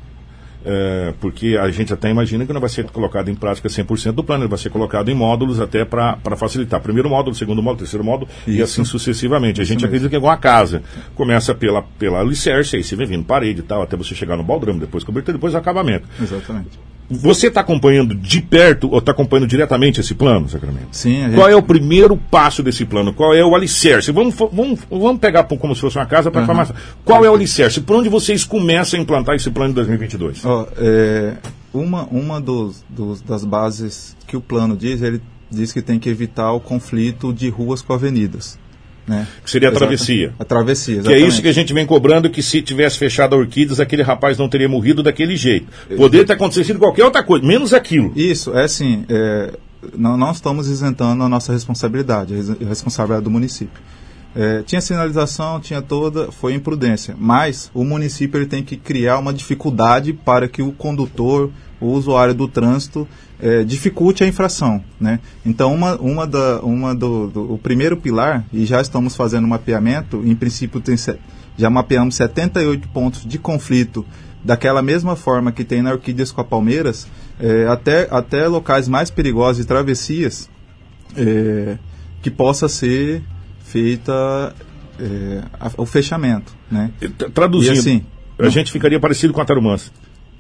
é, porque a gente até imagina que não vai ser colocado em prática 100% do plano, ele vai ser colocado em módulos até para facilitar. Primeiro módulo, segundo módulo, terceiro módulo Isso. e assim sucessivamente. A gente acredita que é igual a casa. Começa pela, pela alicerce, aí você vem vindo parede e tal, até você chegar no baldrame, depois cobertura, depois acabamento. Exatamente. Você está acompanhando de perto ou está acompanhando diretamente esse plano, Sacramento? Sim. Gente... Qual é o primeiro passo desse plano? Qual é o alicerce? Vamos, vamos, vamos pegar como se fosse uma casa para uhum. farmácia. Qual é o alicerce? Por onde vocês começam a implantar esse plano de 2022? Oh, é, uma uma dos, dos, das bases que o plano diz, ele diz que tem que evitar o conflito de ruas com avenidas. Né? Que seria a travessia. A travessia, exatamente. Que é isso que a gente vem cobrando, que se tivesse fechado a Orquídeas, aquele rapaz não teria morrido daquele jeito. Poderia ter acontecido qualquer outra coisa, menos aquilo. Isso, é assim, é, não, não estamos isentando a nossa responsabilidade, a responsabilidade do município. É, tinha sinalização, tinha toda, foi imprudência. Mas o município ele tem que criar uma dificuldade para que o condutor, o usuário do trânsito, é, dificulte a infração. Né? Então, uma, uma da, uma do, do, o primeiro pilar, e já estamos fazendo mapeamento, em princípio tem, já mapeamos 78 pontos de conflito daquela mesma forma que tem na Orquídeas com a Palmeiras, é, até, até locais mais perigosos e travessias, é, que possa ser feita é, a, o fechamento. Né? Traduzindo, e, assim, a não, gente ficaria parecido com a Tarumãs.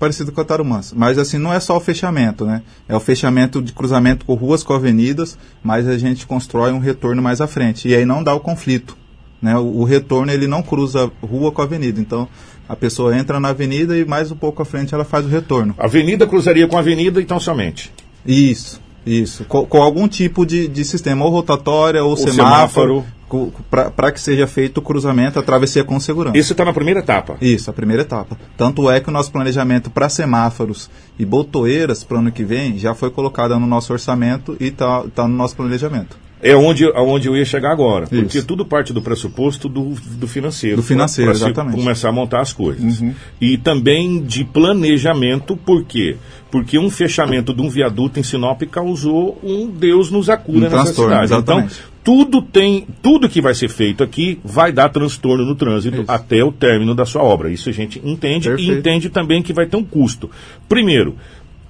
Parecido com a Tarumãs. Mas assim, não é só o fechamento, né? É o fechamento de cruzamento com ruas, com avenidas, mas a gente constrói um retorno mais à frente. E aí não dá o conflito. Né? O, o retorno ele não cruza rua com avenida. Então a pessoa entra na avenida e mais um pouco à frente ela faz o retorno. Avenida cruzaria com avenida, então somente. Isso. Isso, com, com, algum tipo de, de sistema, ou rotatória, ou, ou semáforo, semáforo. para que seja feito o cruzamento, a travessia com segurança. Isso está na primeira etapa? Isso, a primeira etapa. Tanto é que o nosso planejamento para semáforos e botoeiras para o ano que vem já foi colocado no nosso orçamento e está tá no nosso planejamento. É onde, aonde eu ia chegar agora. Isso. Porque tudo parte do pressuposto do, do financeiro. Do financeiro, pra, pra exatamente. começar a montar as coisas. Uhum. E também de planejamento, por quê? Porque um fechamento de um viaduto em Sinop causou um Deus nos acuda um nessa cidade. Então, exatamente. Então, tudo tem, tudo que vai ser feito aqui vai dar transtorno no trânsito Isso. até o término da sua obra. Isso a gente entende Perfeito. e entende também que vai ter um custo. Primeiro,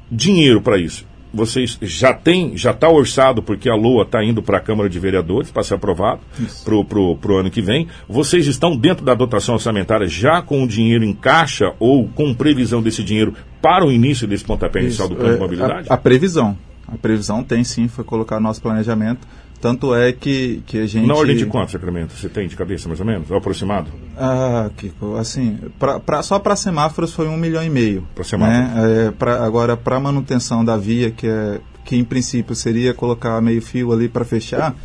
dinheiro para isso vocês já têm, já está orçado, porque a LOA está indo para a Câmara de Vereadores para ser aprovado para o pro, pro ano que vem. Vocês estão dentro da dotação orçamentária já com o dinheiro em caixa ou com previsão desse dinheiro para o início desse pontapé Isso. inicial do plano é, de mobilidade? A, a, previsão. A previsão tem sim, foi colocar no nosso planejamento. Tanto é que, que a gente. Na ordem de quanto, Sacramento? Você tem de cabeça mais ou menos? Ou aproximado? Ah, Kiko, assim, pra, pra, só para semáforos foi um milhão e meio. Para semáforos? Né? É, pra, agora, para manutenção da via, que, é, que em princípio seria colocar meio fio ali para fechar,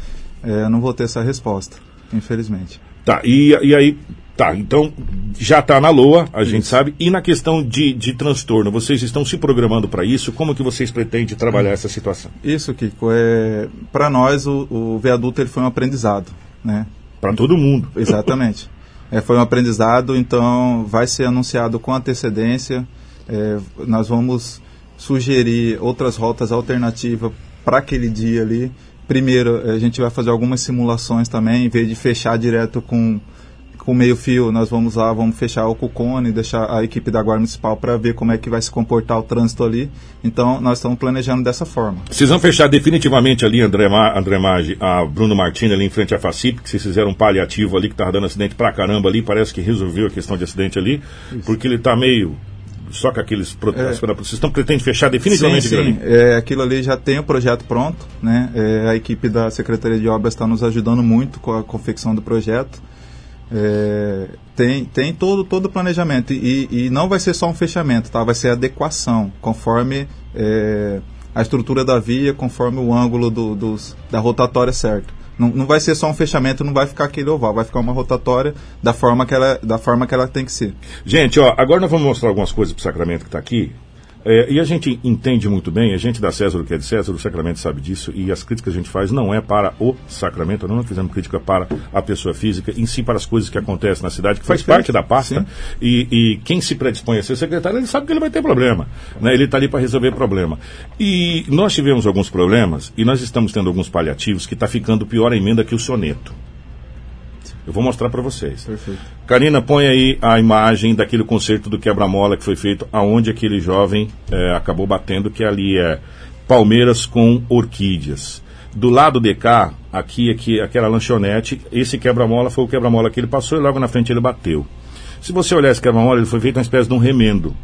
é, eu não vou ter essa resposta, infelizmente. Tá, e, e aí Tá, então já está na LOA, a isso. gente sabe. E na questão de, de transtorno, vocês estão se programando para isso? Como que vocês pretendem trabalhar essa situação? Isso, Kiko, é, para nós o, o viaduto ele foi um aprendizado, né? Para todo mundo. Exatamente. é, foi um aprendizado, então vai ser anunciado com antecedência. É, nós vamos sugerir outras rotas alternativas para aquele dia ali. Primeiro, a gente vai fazer algumas simulações também, em vez de fechar direto com com meio fio, nós vamos lá, vamos fechar o cone, deixar a equipe da Guarda Municipal para ver como é que vai se comportar o trânsito ali. Então, nós estamos planejando dessa forma. Vocês vão fechar definitivamente ali, André, Ma, André Maggi, a Bruno Martins ali em frente à FACIP, que vocês fizeram um paliativo ali, que estava dando acidente pra caramba ali, parece que resolveu a questão de acidente ali, Isso. porque ele está meio só com aqueles é, vocês estão pretendendo fechar definitivamente sim, sim. É, aquilo ali já tem o projeto pronto, né? É, a equipe da Secretaria de Obras está nos ajudando muito com a confecção do projeto. É, tem tem todo todo o planejamento e, e não vai ser só um fechamento, tá? Vai ser adequação conforme é, a estrutura da via, conforme o ângulo do, dos, da rotatória certo. Não, não vai ser só um fechamento, não vai ficar aquele oval, vai ficar uma rotatória da forma que ela, da forma que ela tem que ser. Gente, ó, agora nós vamos mostrar algumas coisas para o Sacramento que está aqui. É, e a gente entende muito bem, a gente dá César o que é de César, o Sacramento sabe disso, e as críticas que a gente faz não é para o Sacramento, não fizemos crítica para a pessoa física, em si para as coisas que acontecem na cidade, que faz parte da pasta, e, e, quem se predispõe a ser secretário, ele sabe que ele vai ter problema, né? ele está ali para resolver problema. E nós tivemos alguns problemas, e nós estamos tendo alguns paliativos que está ficando pior a emenda que o soneto. Eu vou mostrar para vocês. Perfeito. Karina, põe aí a imagem daquele concerto do quebra-mola que foi feito, aonde aquele jovem é, acabou batendo, que ali é Palmeiras com Orquídeas. Do lado de cá, aqui, aqui aquela lanchonete, esse quebra-mola foi o quebra-mola que ele passou e logo na frente ele bateu. Se você olhar esse quebra-mola, ele foi feito uma espécie de um remendo.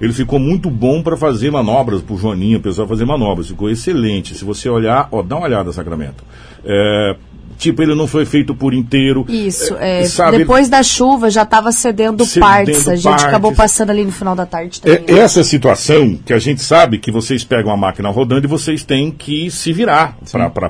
Ele ficou muito bom para fazer manobras, para o Joaninho, o pessoal fazer manobras. Ficou excelente. Se você olhar, ó, dá uma olhada, Sacramento. É, Tipo, ele não foi feito por inteiro. Isso. É, sabe, depois da chuva já estava cedendo, cedendo, partes. A gente partes. acabou passando ali no final da tarde também. É, essa situação que a gente sabe que vocês pegam a máquina rodando e vocês têm que se virar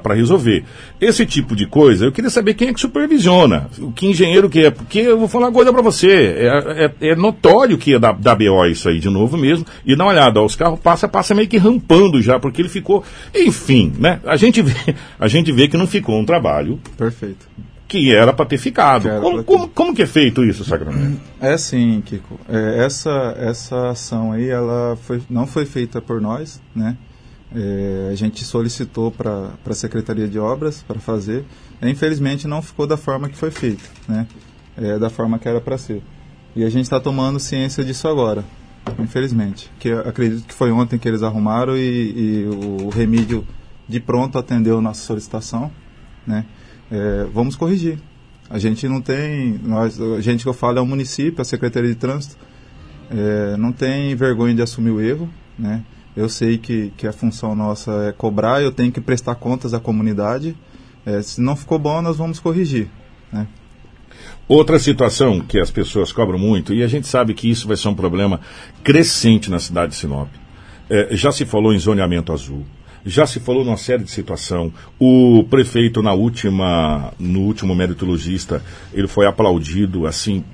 para resolver. Esse tipo de coisa, eu queria saber quem é que supervisiona. O que engenheiro que é. Porque eu vou falar uma coisa para você. É, é, é, notório que é da, da BO isso aí de novo mesmo. E dá uma olhada, ó, os carros passam passa meio que rampando já, porque ele ficou. Enfim, né? A gente vê, a gente vê que não ficou um trabalho Perfeito. Que era para ter ficado. Como, ter... Como, como, que é feito isso, Sacramento? É assim, Kiko. É, essa, essa ação aí, ela foi, não foi feita por nós, né? É, a gente solicitou para a Secretaria de Obras para fazer. Infelizmente não ficou da forma que foi feito, né? É, da forma que era para ser. E a gente está tomando ciência disso agora, infelizmente. Que acredito que foi ontem que eles arrumaram e, e o Remídio de pronto atendeu nossa solicitação, né? É, vamos corrigir. A gente não tem, nós, a gente que eu falo é o município, a Secretaria de Trânsito, é, não tem vergonha de assumir o erro, né? Eu sei que, que a função nossa é cobrar, eu tenho que prestar contas à comunidade. É, se não ficou bom, nós vamos corrigir, né? Outra situação que as pessoas cobram muito, e a gente sabe que isso vai ser um problema crescente na cidade de Sinop. É, já se falou em zoneamento azul. Já se falou numa série de situação. O prefeito na última, no último meritologista, ele foi aplaudido assim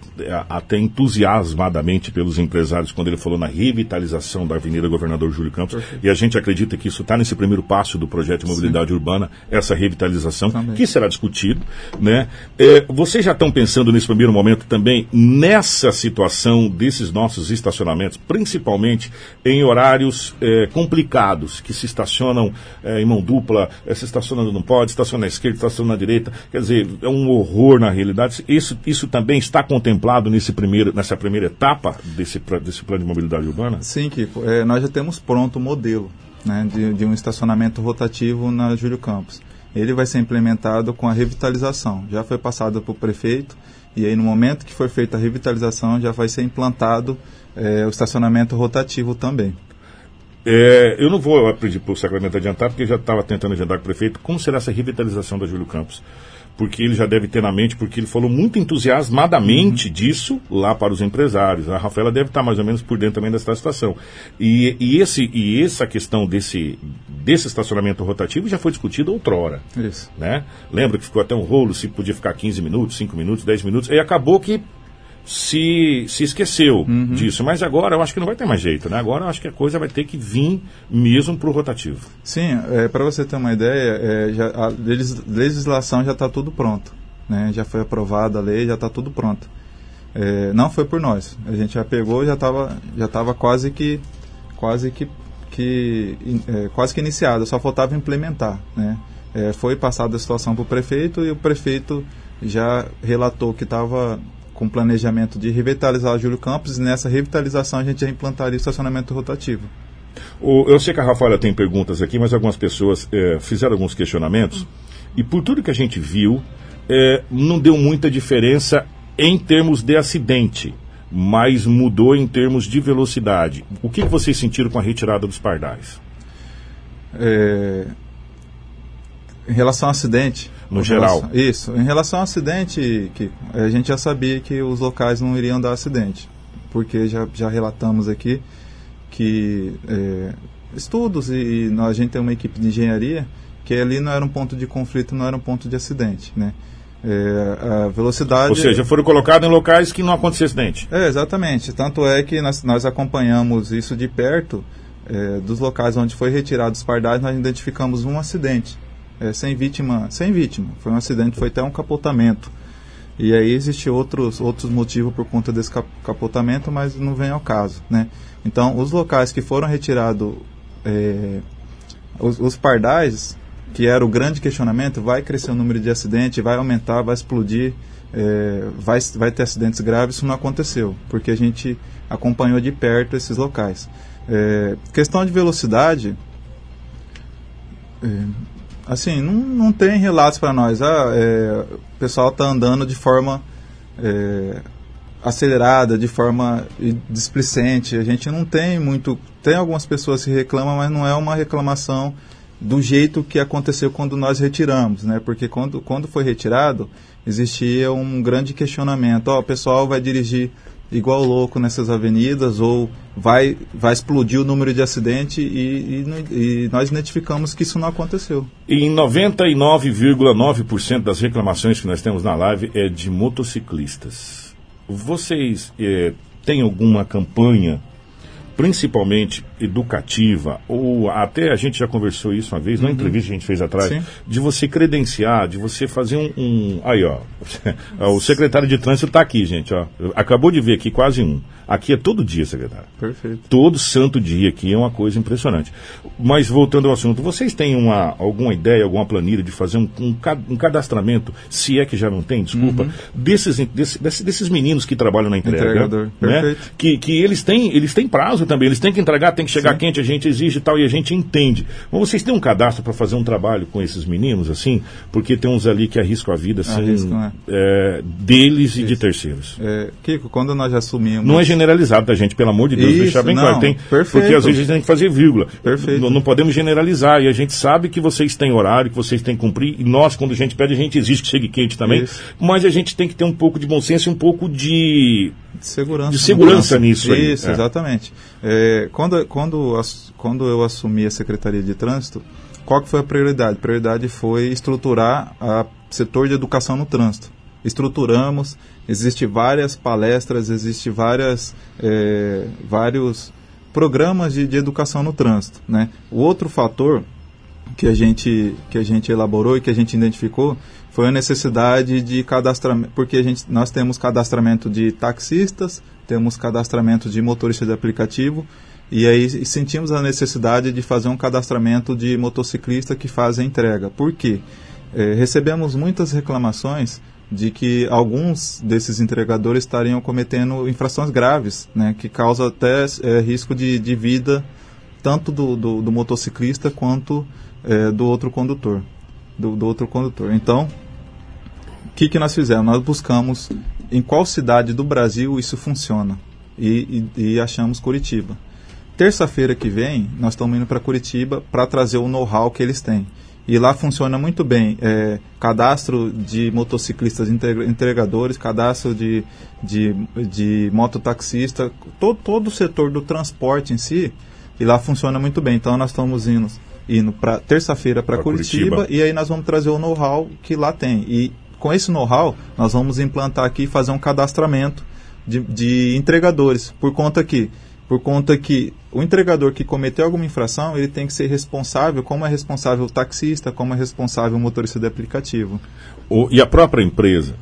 até entusiasmadamente pelos empresários quando ele falou na revitalização da Avenida Governador Júlio Campos. Perfeito. E a gente acredita que isso está nesse primeiro passo do projeto de mobilidade Sim. urbana, essa revitalização, também. que será discutido. Né? É, vocês já estão pensando nesse primeiro momento também nessa situação desses nossos estacionamentos, principalmente em horários é, complicados, que se estacionam estacionam é, em mão dupla, é, se estacionando não pode, estaciona na esquerda, estaciona na direita. Quer dizer, é um horror na realidade. Isso, isso também está contemplado nesse primeiro, nessa primeira etapa desse, desse plano de mobilidade urbana? Sim, Kiko. É, nós já temos pronto o modelo né, de, de um estacionamento rotativo na Júlio Campos. Ele vai ser implementado com a revitalização. Já foi passado para o prefeito e aí no momento que for feita a revitalização já vai ser implantado é, o estacionamento rotativo também. É, eu não vou pedir para o Sacramento adiantar, porque já estava tentando agendar com o prefeito como será essa revitalização da Júlio Campos. Porque ele já deve ter na mente, porque ele falou muito entusiasmadamente uhum. disso lá para os empresários. A Rafaela deve estar mais ou menos por dentro também dessa situação. E, e, esse, e essa questão desse, desse estacionamento rotativo já foi discutida outrora. Isso. Né? Lembra que ficou até um rolo se podia ficar 15 minutos, 5 minutos, 10 minutos. E acabou que se, se esqueceu uhum. disso. Mas agora eu acho que não vai ter mais jeito, né? Agora eu acho que a coisa vai ter que vir mesmo para o rotativo. Sim, é, para você ter uma ideia, é, já, a legislação já está tudo pronto. Né? Já foi aprovada a lei, já está tudo pronto. É, não foi por nós. A gente já pegou, já estava já tava quase que quase que, que é, quase que iniciada, só faltava implementar. Né? É, foi passada a situação para o prefeito e o prefeito já relatou que estava com planejamento de revitalizar o Júlio Campos e nessa revitalização a gente já implantaria o estacionamento rotativo. O, eu sei que a Rafaela tem perguntas aqui, mas algumas pessoas é, fizeram alguns questionamentos. E por tudo que a gente viu, é, não deu muita diferença em termos de acidente, mas mudou em termos de velocidade. O que, que vocês sentiram com a retirada dos pardais? É, em relação ao acidente. No geral. Relação, isso. Em relação ao acidente, que a gente já sabia que os locais não iriam dar acidente. Porque já, já relatamos aqui que é, estudos e, e a gente tem uma equipe de engenharia que ali não era um ponto de conflito, não era um ponto de acidente, né? É, a velocidade. Ou seja, foram colocados em locais que não acontecia acidente. É, exatamente. Tanto é que nós, nós acompanhamos isso de perto, é, dos locais onde foi retirado os pardais, nós identificamos um acidente é, sem vítima, sem vítima. Foi um acidente, foi até um capotamento. E aí existe outros outros motivos por conta desse capotamento, mas não vem ao caso, né? Então, os locais que foram retirados, é, os, os, pardais, que era o grande questionamento, vai crescer o número de acidentes, vai aumentar, vai explodir, é, vai, vai ter acidentes graves, isso não aconteceu, porque a gente acompanhou de perto esses locais. É, questão de velocidade, é, assim, não, não tem relatos para nós. Ah, é, o pessoal está andando de forma é, acelerada, de forma displicente. A gente não tem muito. Tem algumas pessoas que reclamam, mas não é uma reclamação do jeito que aconteceu quando nós retiramos, né? Porque quando, quando foi retirado, existia um grande questionamento. Ó, oh, o pessoal vai dirigir igual louco nessas avenidas ou vai, vai explodir o número de acidentes e, e, e, nós identificamos que isso não aconteceu. E em 99,9% das reclamações que nós temos na live é de motociclistas. Vocês eh, têm alguma campanha principalmente educativa, ou até a gente já conversou isso uma vez, uhum. numa entrevista que a gente fez atrás, Sim. de você credenciar, de você fazer um. um aí, ó. o secretário de trânsito está aqui, gente, ó. Acabou de ver aqui quase um. Aqui é todo dia, secretário. Perfeito. Todo santo dia aqui é uma coisa impressionante. Mas voltando ao assunto, vocês têm uma, alguma ideia, alguma planilha de fazer um, um, um cadastramento, se é que já não tem, desculpa, uhum. desses, desse, desses meninos que trabalham na entrega. Entregador. Né? Perfeito. Que, que eles têm, eles têm prazo também, eles têm que entregar, tem que chegar Sim. quente, a gente exige e tal, e a gente entende. Mas vocês têm um cadastro para fazer um trabalho com esses meninos, assim? Porque tem uns ali que arriscam a vida, assim, arriscam, é. É, deles Isso. e de terceiros. É, Kiko, quando nós assumimos. Não é generalizado, da gente, pelo amor de Deus, Isso, deixar bem não, claro. Tem, perfeito. Porque às vezes a gente tem que fazer vírgula. Perfeito. Não, não podemos generalizar, e a gente sabe que vocês têm horário, que vocês têm que cumprir, e nós, quando a gente pede, a gente exige que chegue quente também. Isso. Mas a gente tem que ter um pouco de bom senso e um pouco de de segurança. De segurança nisso. Isso, aí. É. exatamente. É, quando, quando, quando eu assumi a Secretaria de Trânsito, qual que foi a prioridade? A prioridade foi estruturar o setor de educação no trânsito. Estruturamos, existe várias palestras, existe várias, é, vários programas de, de educação no trânsito. Né? O outro fator que a gente, que a gente elaborou e que a gente identificou foi a necessidade de cadastramento, porque a gente, nós temos cadastramento de taxistas, temos cadastramento de motoristas de aplicativo, e aí sentimos a necessidade de fazer um cadastramento de motociclista que faz a entrega. Por quê? É, recebemos muitas reclamações de que alguns desses entregadores estariam cometendo infrações graves, né, que causa até é, risco de, de vida tanto do, do, do motociclista quanto é, do outro condutor. Do, do outro condutor. Então, que, que nós fizemos? Nós buscamos em qual cidade do Brasil isso funciona e, e, e achamos Curitiba. Terça-feira que vem, nós estamos indo para Curitiba para trazer o know-how que eles têm. E lá funciona muito bem. É, cadastro de motociclistas entregadores, cadastro de, de, de mototaxista, todo, todo o setor do transporte em si, e lá funciona muito bem. Então nós estamos indo, indo para terça-feira para Curitiba, Curitiba, e aí nós vamos trazer o know-how que lá tem. E com esse know-how, nós vamos implantar aqui e fazer um cadastramento de, de, entregadores, por conta que por conta que o entregador que cometeu alguma infração, ele tem que ser responsável, como é responsável o taxista, como é responsável o motorista de aplicativo. O, e a própria empresa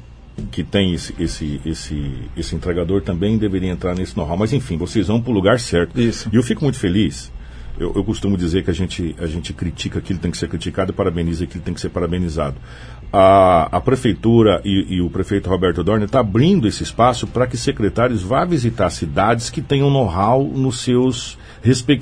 que tem esse, esse, esse, esse entregador também deveria entrar nesse know-how. Mas enfim, vocês vão para o lugar certo. Isso. E eu fico muito feliz eu, eu, costumo dizer que a gente, a gente critica aquilo que tem que ser criticado e parabeniza aquilo que tem que ser parabenizado. A, a prefeitura e, e o prefeito Roberto Dorner está abrindo esse espaço para que secretários vá visitar cidades que tenham know-how nos seus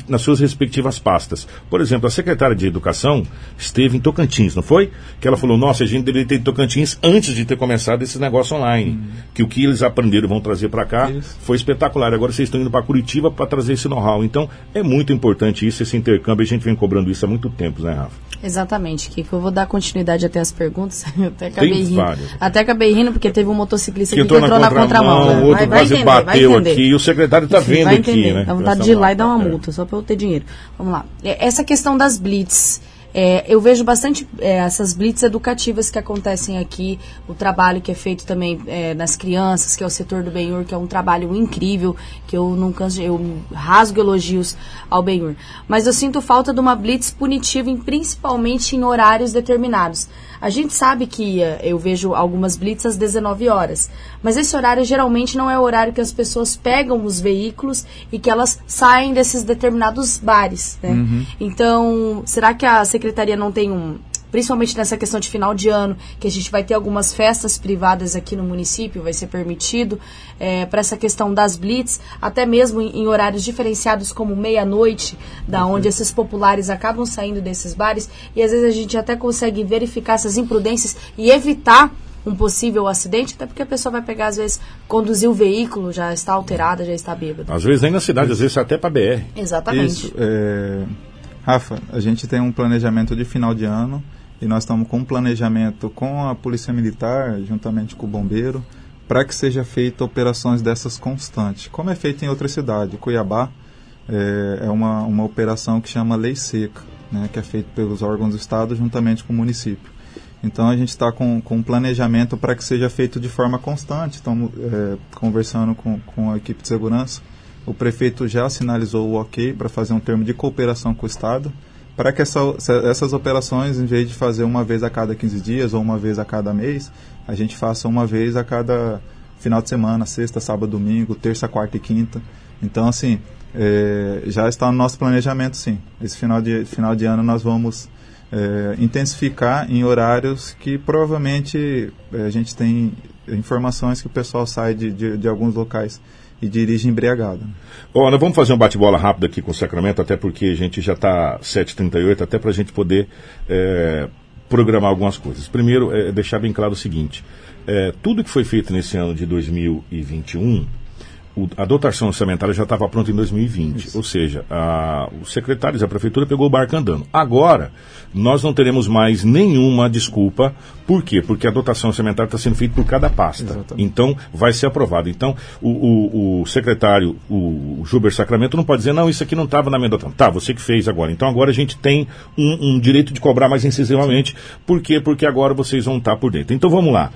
nas suas respectivas pastas. Por exemplo, a secretária de Educação esteve em Tocantins, não foi? Que ela falou, nossa, a gente deveria ter em Tocantins antes de ter começado esse negócio online. Uhum. Que o que eles aprenderam vão trazer para cá isso. foi espetacular. Agora vocês estão indo para Curitiba para trazer esse know-how. Então, é muito importante isso, esse intercâmbio. A gente vem cobrando isso há muito tempo, né, Rafa? Exatamente, Kiko. Eu vou dar continuidade até as perguntas. até acabei Tem rindo. Várias. Até acabei rindo porque teve um motociclista que, que entrou na contramão. Na contramão né? outro vai, quase entender, bateu aqui e o secretário está vendo aqui, né? Dá vontade de ir lá e dar uma multa, só para eu ter dinheiro. Vamos lá. É, essa questão das blitz. É, eu vejo bastante é, essas blitz educativas que acontecem aqui, o trabalho que é feito também é, nas crianças, que é o setor do Benhur, que é um trabalho incrível, que eu não canso, eu rasgo elogios ao Benhur. Mas eu sinto falta de uma blitz punitiva, principalmente em horários determinados. A gente sabe que eh, eu vejo algumas blitz às 19 horas, mas esse horário geralmente não é o horário que as pessoas pegam os veículos e que elas saem desses determinados bares. Né? Uhum. Então, será que a secretaria não tem um, principalmente nessa questão de final de ano, que a gente vai ter algumas festas privadas aqui no município, vai ser permitido, é, para essa questão das blitz, até mesmo em, em horários diferenciados como meia-noite, da uhum. onde esses populares acabam saindo desses bares, e às vezes a gente até consegue verificar essas imprudências e evitar um possível acidente, até porque a pessoa vai pegar, às vezes, conduzir o veículo, já está alterada, já está bêbada. Às vezes nem na cidade, às vezes até para BR. Exatamente. Isso, é... Rafa, a gente tem um planejamento de final de ano e nós estamos com um planejamento com a Polícia Militar, juntamente com o Bombeiro, para que seja feita operações dessas constantes, como é feito em outra cidade. Cuiabá é, é uma, uma operação que chama Lei Seca, né, que é feita pelos órgãos do Estado juntamente com o município. Então a gente está com, com um planejamento para que seja feito de forma constante. Estamos é, conversando com, com a equipe de segurança. O prefeito já sinalizou o ok para fazer um termo de cooperação com o Estado para que essa, essas operações, em vez de fazer uma vez a cada 15 dias ou uma vez a cada mês, a gente faça uma vez a cada final de semana, sexta, sábado, domingo, terça, quarta e quinta. Então, assim, é, já está no nosso planejamento, sim. Esse final de, final de ano nós vamos é, intensificar em horários que provavelmente é, a gente tem informações que o pessoal sai de, de, de alguns locais e dirige embriagado. Ó, nós vamos fazer um bate-bola rápido aqui com o Sacramento, até porque a gente já está 7h38, até para a gente poder é, programar algumas coisas. Primeiro, é, deixar bem claro o seguinte: é, tudo que foi feito nesse ano de 2021 o, a dotação orçamentária já estava pronta em 2020. Isso. Ou seja, a, os secretários da prefeitura pegou o barco andando. Agora, nós não teremos mais nenhuma desculpa. Por quê? Porque a dotação orçamentária está sendo feita por cada pasta. Exatamente. Então, vai ser aprovado. Então, o, o, o secretário, o, o Gilber Sacramento, não pode dizer, não, isso aqui não estava na minha dotação. Tá, você que fez agora. Então, agora a gente tem um, um direito de cobrar mais incisivamente. Por quê? Porque agora vocês vão estar por dentro. Então, vamos lá.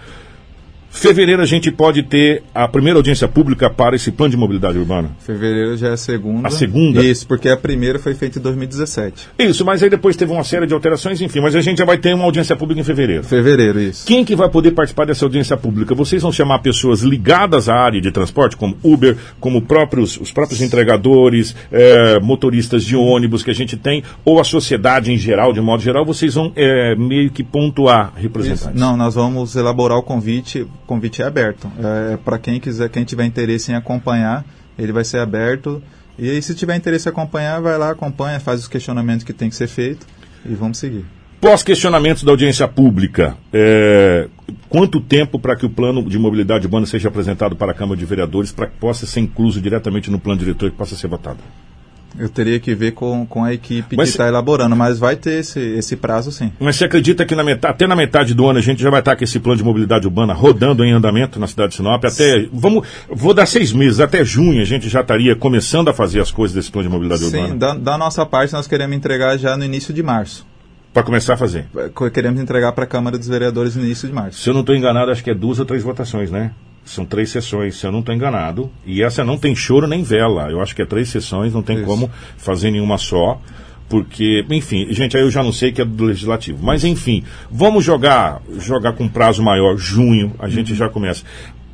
Fevereiro a gente pode ter a primeira audiência pública para esse plano de mobilidade urbana? Fevereiro já é a segunda. A segunda? Isso, porque a primeira foi feita em 2017. Isso, mas aí depois teve uma série de alterações, enfim, mas a gente já vai ter uma audiência pública em fevereiro. Fevereiro, isso. Quem que vai poder participar dessa audiência pública? Vocês vão chamar pessoas ligadas à área de transporte, como Uber, como próprios, os próprios entregadores, é, motoristas de ônibus que a gente tem, ou a sociedade em geral, de modo geral, vocês vão é, meio que pontuar representantes? Isso. Não, nós vamos elaborar o convite convite é aberto. É, para quem quiser, quem tiver interesse em acompanhar, ele vai ser aberto. E aí, se tiver interesse em acompanhar, vai lá, acompanha, faz os questionamentos que tem que ser feito e vamos seguir. Pós-questionamentos da audiência pública, é, quanto tempo para que o plano de mobilidade urbana seja apresentado para a Câmara de Vereadores para que possa ser incluso diretamente no plano diretor e possa ser votado? Eu teria que ver com, com a equipe mas que está elaborando, mas vai ter esse, esse prazo sim. Mas você acredita que na metade, até na metade do ano a gente já vai estar com esse plano de mobilidade urbana rodando em andamento na cidade de Sinop? Até, vamos, vou dar seis meses, até junho a gente já estaria começando a fazer as coisas desse plano de mobilidade sim, urbana? Sim, da, da nossa parte nós queremos entregar já no início de março. Para começar a fazer? Queremos entregar para a Câmara dos Vereadores no início de março. Se eu não estou enganado, acho que é duas ou três votações, né? São três sessões, se eu não estou enganado. E essa não tem choro nem vela. Eu acho que é três sessões, não tem Isso. como fazer nenhuma só. porque, enfim, gente, aí eu já não sei que é do legislativo, mas enfim, vamos jogar, jogar com prazo maior, junho, a gente já começa.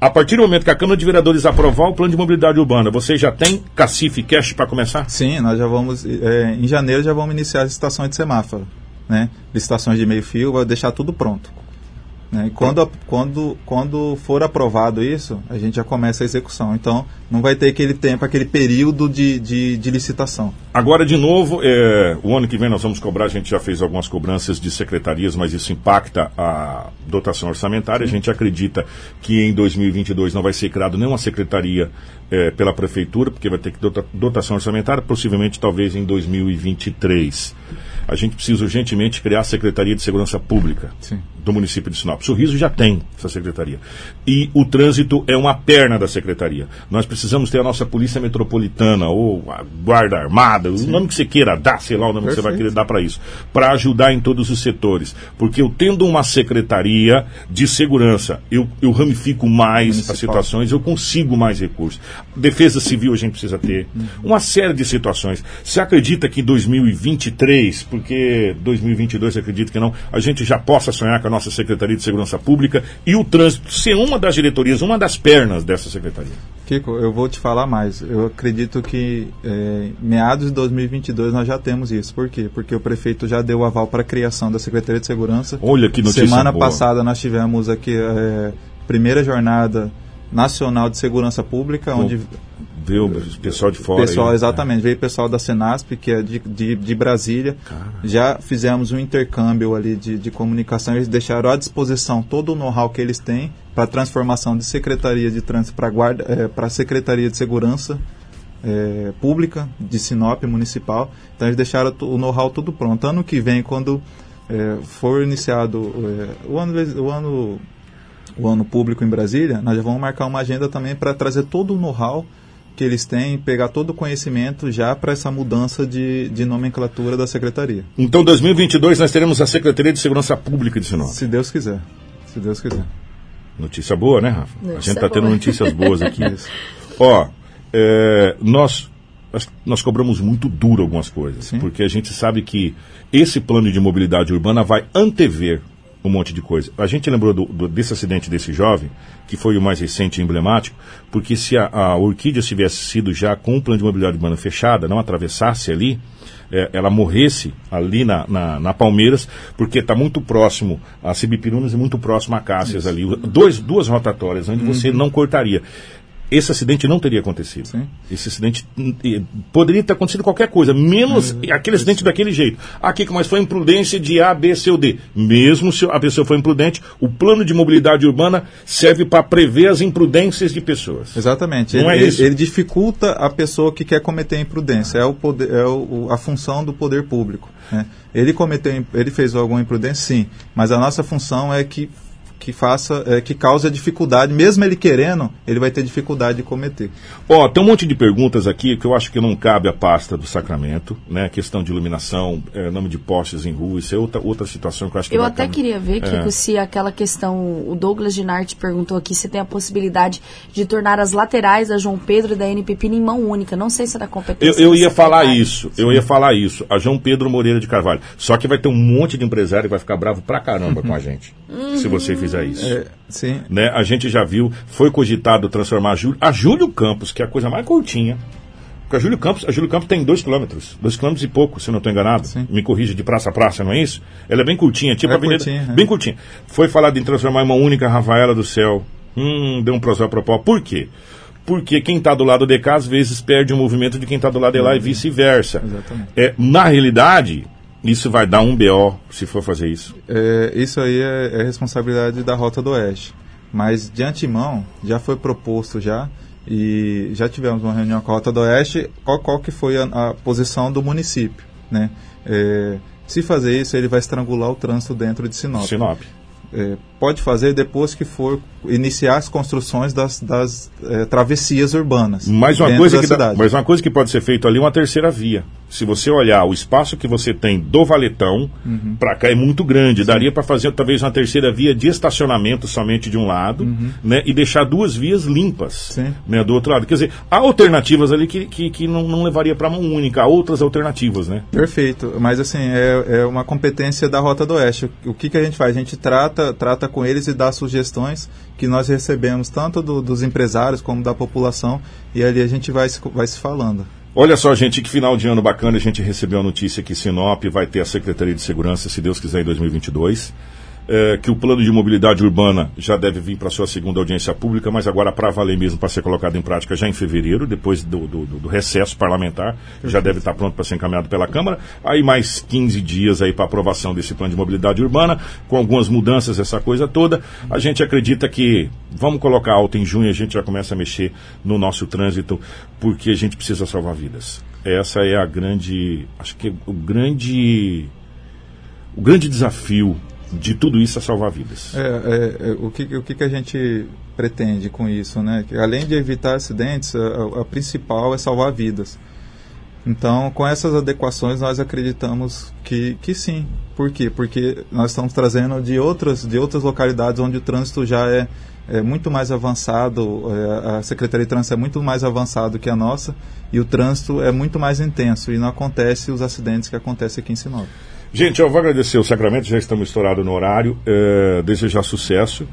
A partir do momento que a Câmara de Vereadores aprovar o plano de mobilidade urbana, você já tem cacife cash para começar? Sim, nós já vamos, é, em janeiro já vamos iniciar as licitações de semáforo, né? Licitações de meio fio, vai deixar tudo pronto. Né? E quando, quando, quando for aprovado isso, a gente já começa a execução. Então, não vai ter aquele tempo, aquele período de, de, de licitação. Agora, de novo, é, o ano que vem nós vamos cobrar, a gente já fez algumas cobranças de secretarias, mas isso impacta a dotação orçamentária. A gente acredita que em 2022 não vai ser criado nenhuma secretaria é, pela prefeitura, porque vai ter que dota, dotação orçamentária, possivelmente talvez em 2023. A gente precisa urgentemente criar a Secretaria de Segurança Pública. Sim do município de Sinop. Sorriso já tem essa secretaria. E o trânsito é uma perna da secretaria. Nós precisamos ter a nossa polícia metropolitana ou a guarda armada, Sim. o nome que você queira dar, sei lá o nome Perfeito. que você vai querer dar para isso, para ajudar em todos os setores. Porque eu tendo uma secretaria de segurança, eu, eu ramifico mais Municipal. as situações, eu consigo mais recursos. Defesa civil a gente precisa ter. Uhum. Uma série de situações. Você acredita que em 2023, porque 2022 acredito que não, a gente já possa sonhar com a nossa Secretaria de Segurança Pública e o trânsito ser uma das diretorias, uma das pernas dessa secretaria. Kiko, eu vou te falar mais. Eu acredito que é, meados de 2022 nós já temos isso. Por quê? Porque o prefeito já deu o aval para a criação da Secretaria de Segurança. Olha que notícia Semana boa. passada nós tivemos aqui é, primeira jornada nacional de segurança pública, onde o pessoal de fora. Pessoal, aí, exatamente. É. Veio o pessoal da Senasp, que é de, de, de Brasília. Já fizemos um intercâmbio ali de, de comunicação. Eles deixaram à disposição todo o know-how que eles têm para a transformação de Secretaria de Trânsito para guarda é, para Secretaria de Segurança é, Pública de Sinop Municipal. Então eles deixaram o know-how tudo pronto. Ano que vem, quando é, for iniciado é, o ano, o ano o ano público em Brasília, nós já vamos marcar uma agenda também para trazer todo o know-how que eles têm, pegar todo o conhecimento já para essa mudança de, de nomenclatura da secretaria. Então, 2022 nós teremos a Secretaria de Segurança Pública de Sinop. Se Deus quiser. Se Deus quiser. Notícia boa, né, Rafa? Notícia a gente está tendo notícias boas aqui. Ó, é, nós nós cobramos muito duro algumas coisas, Sim. porque a gente sabe que esse plano de mobilidade urbana vai antever um monte de coisa. A gente lembrou do, do, desse acidente desse jovem, que foi o mais recente e emblemático, porque se a, a Orquídea tivesse sido já com o plano de mobilidade urbana fechada, não atravessasse ali, é, ela morresse ali na, na, na Palmeiras, porque está muito próximo a Cibipirunas e muito próximo a Cássias ali. Dois, duas rotatórias onde uhum. você não cortaria esse acidente não teria acontecido. Sim. Esse acidente poderia ter acontecido qualquer coisa, menos uhum. aquele acidente Isso. daquele jeito. Aqui, mas foi imprudência de A, B, C ou D. Mesmo se a pessoa foi imprudente, o plano de mobilidade urbana serve para prever as imprudências de pessoas. Exatamente. Não ele, é isso? ele dificulta a pessoa que quer cometer imprudência. É, o poder, é o, a função do poder público. Né? Ele cometeu, ele fez alguma imprudência, sim, mas a nossa função é que que faça, é, que cause a dificuldade, mesmo ele querendo, ele vai ter dificuldade de cometer. Ó, oh, tem um monte de perguntas aqui que eu acho que não cabe a pasta do sacramento, né? Questão de iluminação, é, nome de postes em rua, isso é outra, outra situação que eu acho que Eu até queria ver, Kiko, é. se aquela questão, o Douglas Ginarte perguntou aqui se tem a possibilidade de tornar as laterais da João Pedro e da NPP em mão única. Não sei se é da competência. Eu, eu ia falar isso, eu ia falar isso. A João Pedro Moreira de Carvalho. Só que vai ter um monte de empresário que vai ficar bravo pra caramba com a gente. Uhum. Se você fizer fizer isso. É, sim. Né? A gente já viu, foi cogitado transformar a Júlio, a Júlio Campos, que é a coisa mais curtinha. Porque a Júlio Campos, a Júlio Campos tem dois quilômetros, dois quilômetros e pouco, se não estou enganado. Sim. Me corrija de praça a praça, não é isso? Ela é bem curtinha, tipo é a avenida, curtinha, é. bem curtinha. Foi falado em transformar em uma única Rafaela do Céu. Hum, deu um processo propósito. Por quê? porque quem está do lado de cá às vezes perde o movimento de quem está do lado de lá e uhum. vice-versa. É, na realidade, isso vai dar um BO se for fazer isso? É, isso aí é, é, responsabilidade da Rota do Oeste. Mas de antemão, já foi proposto já, e já tivemos uma reunião com a Rota do Oeste, qual, qual que foi a, a posição do município. Né? É, se fazer isso, ele vai estrangular o trânsito dentro de Sinop. Sinop. É, pode fazer depois que for iniciar as construções das, das é, travessias urbanas. Mais uma, coisa que dá, mas uma coisa que pode ser feita ali é uma terceira via. Se você olhar o espaço que você tem do Valetão uhum. para cá é muito grande. Sim. Daria para fazer talvez uma terceira via de estacionamento somente de um lado, uhum. né? E deixar duas vias limpas, né? Do outro lado. Quer dizer, há alternativas ali que, que, que não, não levaria para mão única, há outras alternativas, né? Perfeito. Mas assim, é, é uma competência da Rota do Oeste. O, o que, que a gente faz? A gente trata, trata com eles e dá sugestões que nós recebemos tanto do, dos empresários como da população e ali a gente vai, vai se falando. Olha só, gente, que final de ano bacana. A gente recebeu a notícia que Sinop vai ter a Secretaria de Segurança, se Deus quiser, em 2022 é, que o plano de mobilidade urbana já deve vir para sua segunda audiência pública, mas agora para valer mesmo, para ser colocado em prática já em fevereiro, depois do, do, do recesso parlamentar, já deve estar pronto para ser encaminhado pela Câmara. Aí mais 15 dias aí para aprovação desse plano de mobilidade urbana, com algumas mudanças, essa coisa toda. A gente acredita que vamos colocar alta em junho, a gente já começa a mexer no nosso trânsito, porque a gente precisa salvar vidas. Essa é a grande, acho que o grande, o grande desafio de tudo isso a salvar vidas. É, é, é, o, que, o que a gente pretende com isso, né? Que além de evitar acidentes, a, a, principal é salvar vidas. Então, com essas adequações, nós acreditamos que, que sim. Por quê? Porque nós estamos trazendo de outras, de outras localidades onde o trânsito já é, é muito mais avançado, é, a Secretaria de Trânsito é muito mais avançado que a nossa, e o trânsito é muito mais intenso, e não acontece os acidentes que acontecem aqui em Sinop. Gente, eu vou agradecer o Sacramento, já estamos estourados no horário. É, desejar sucesso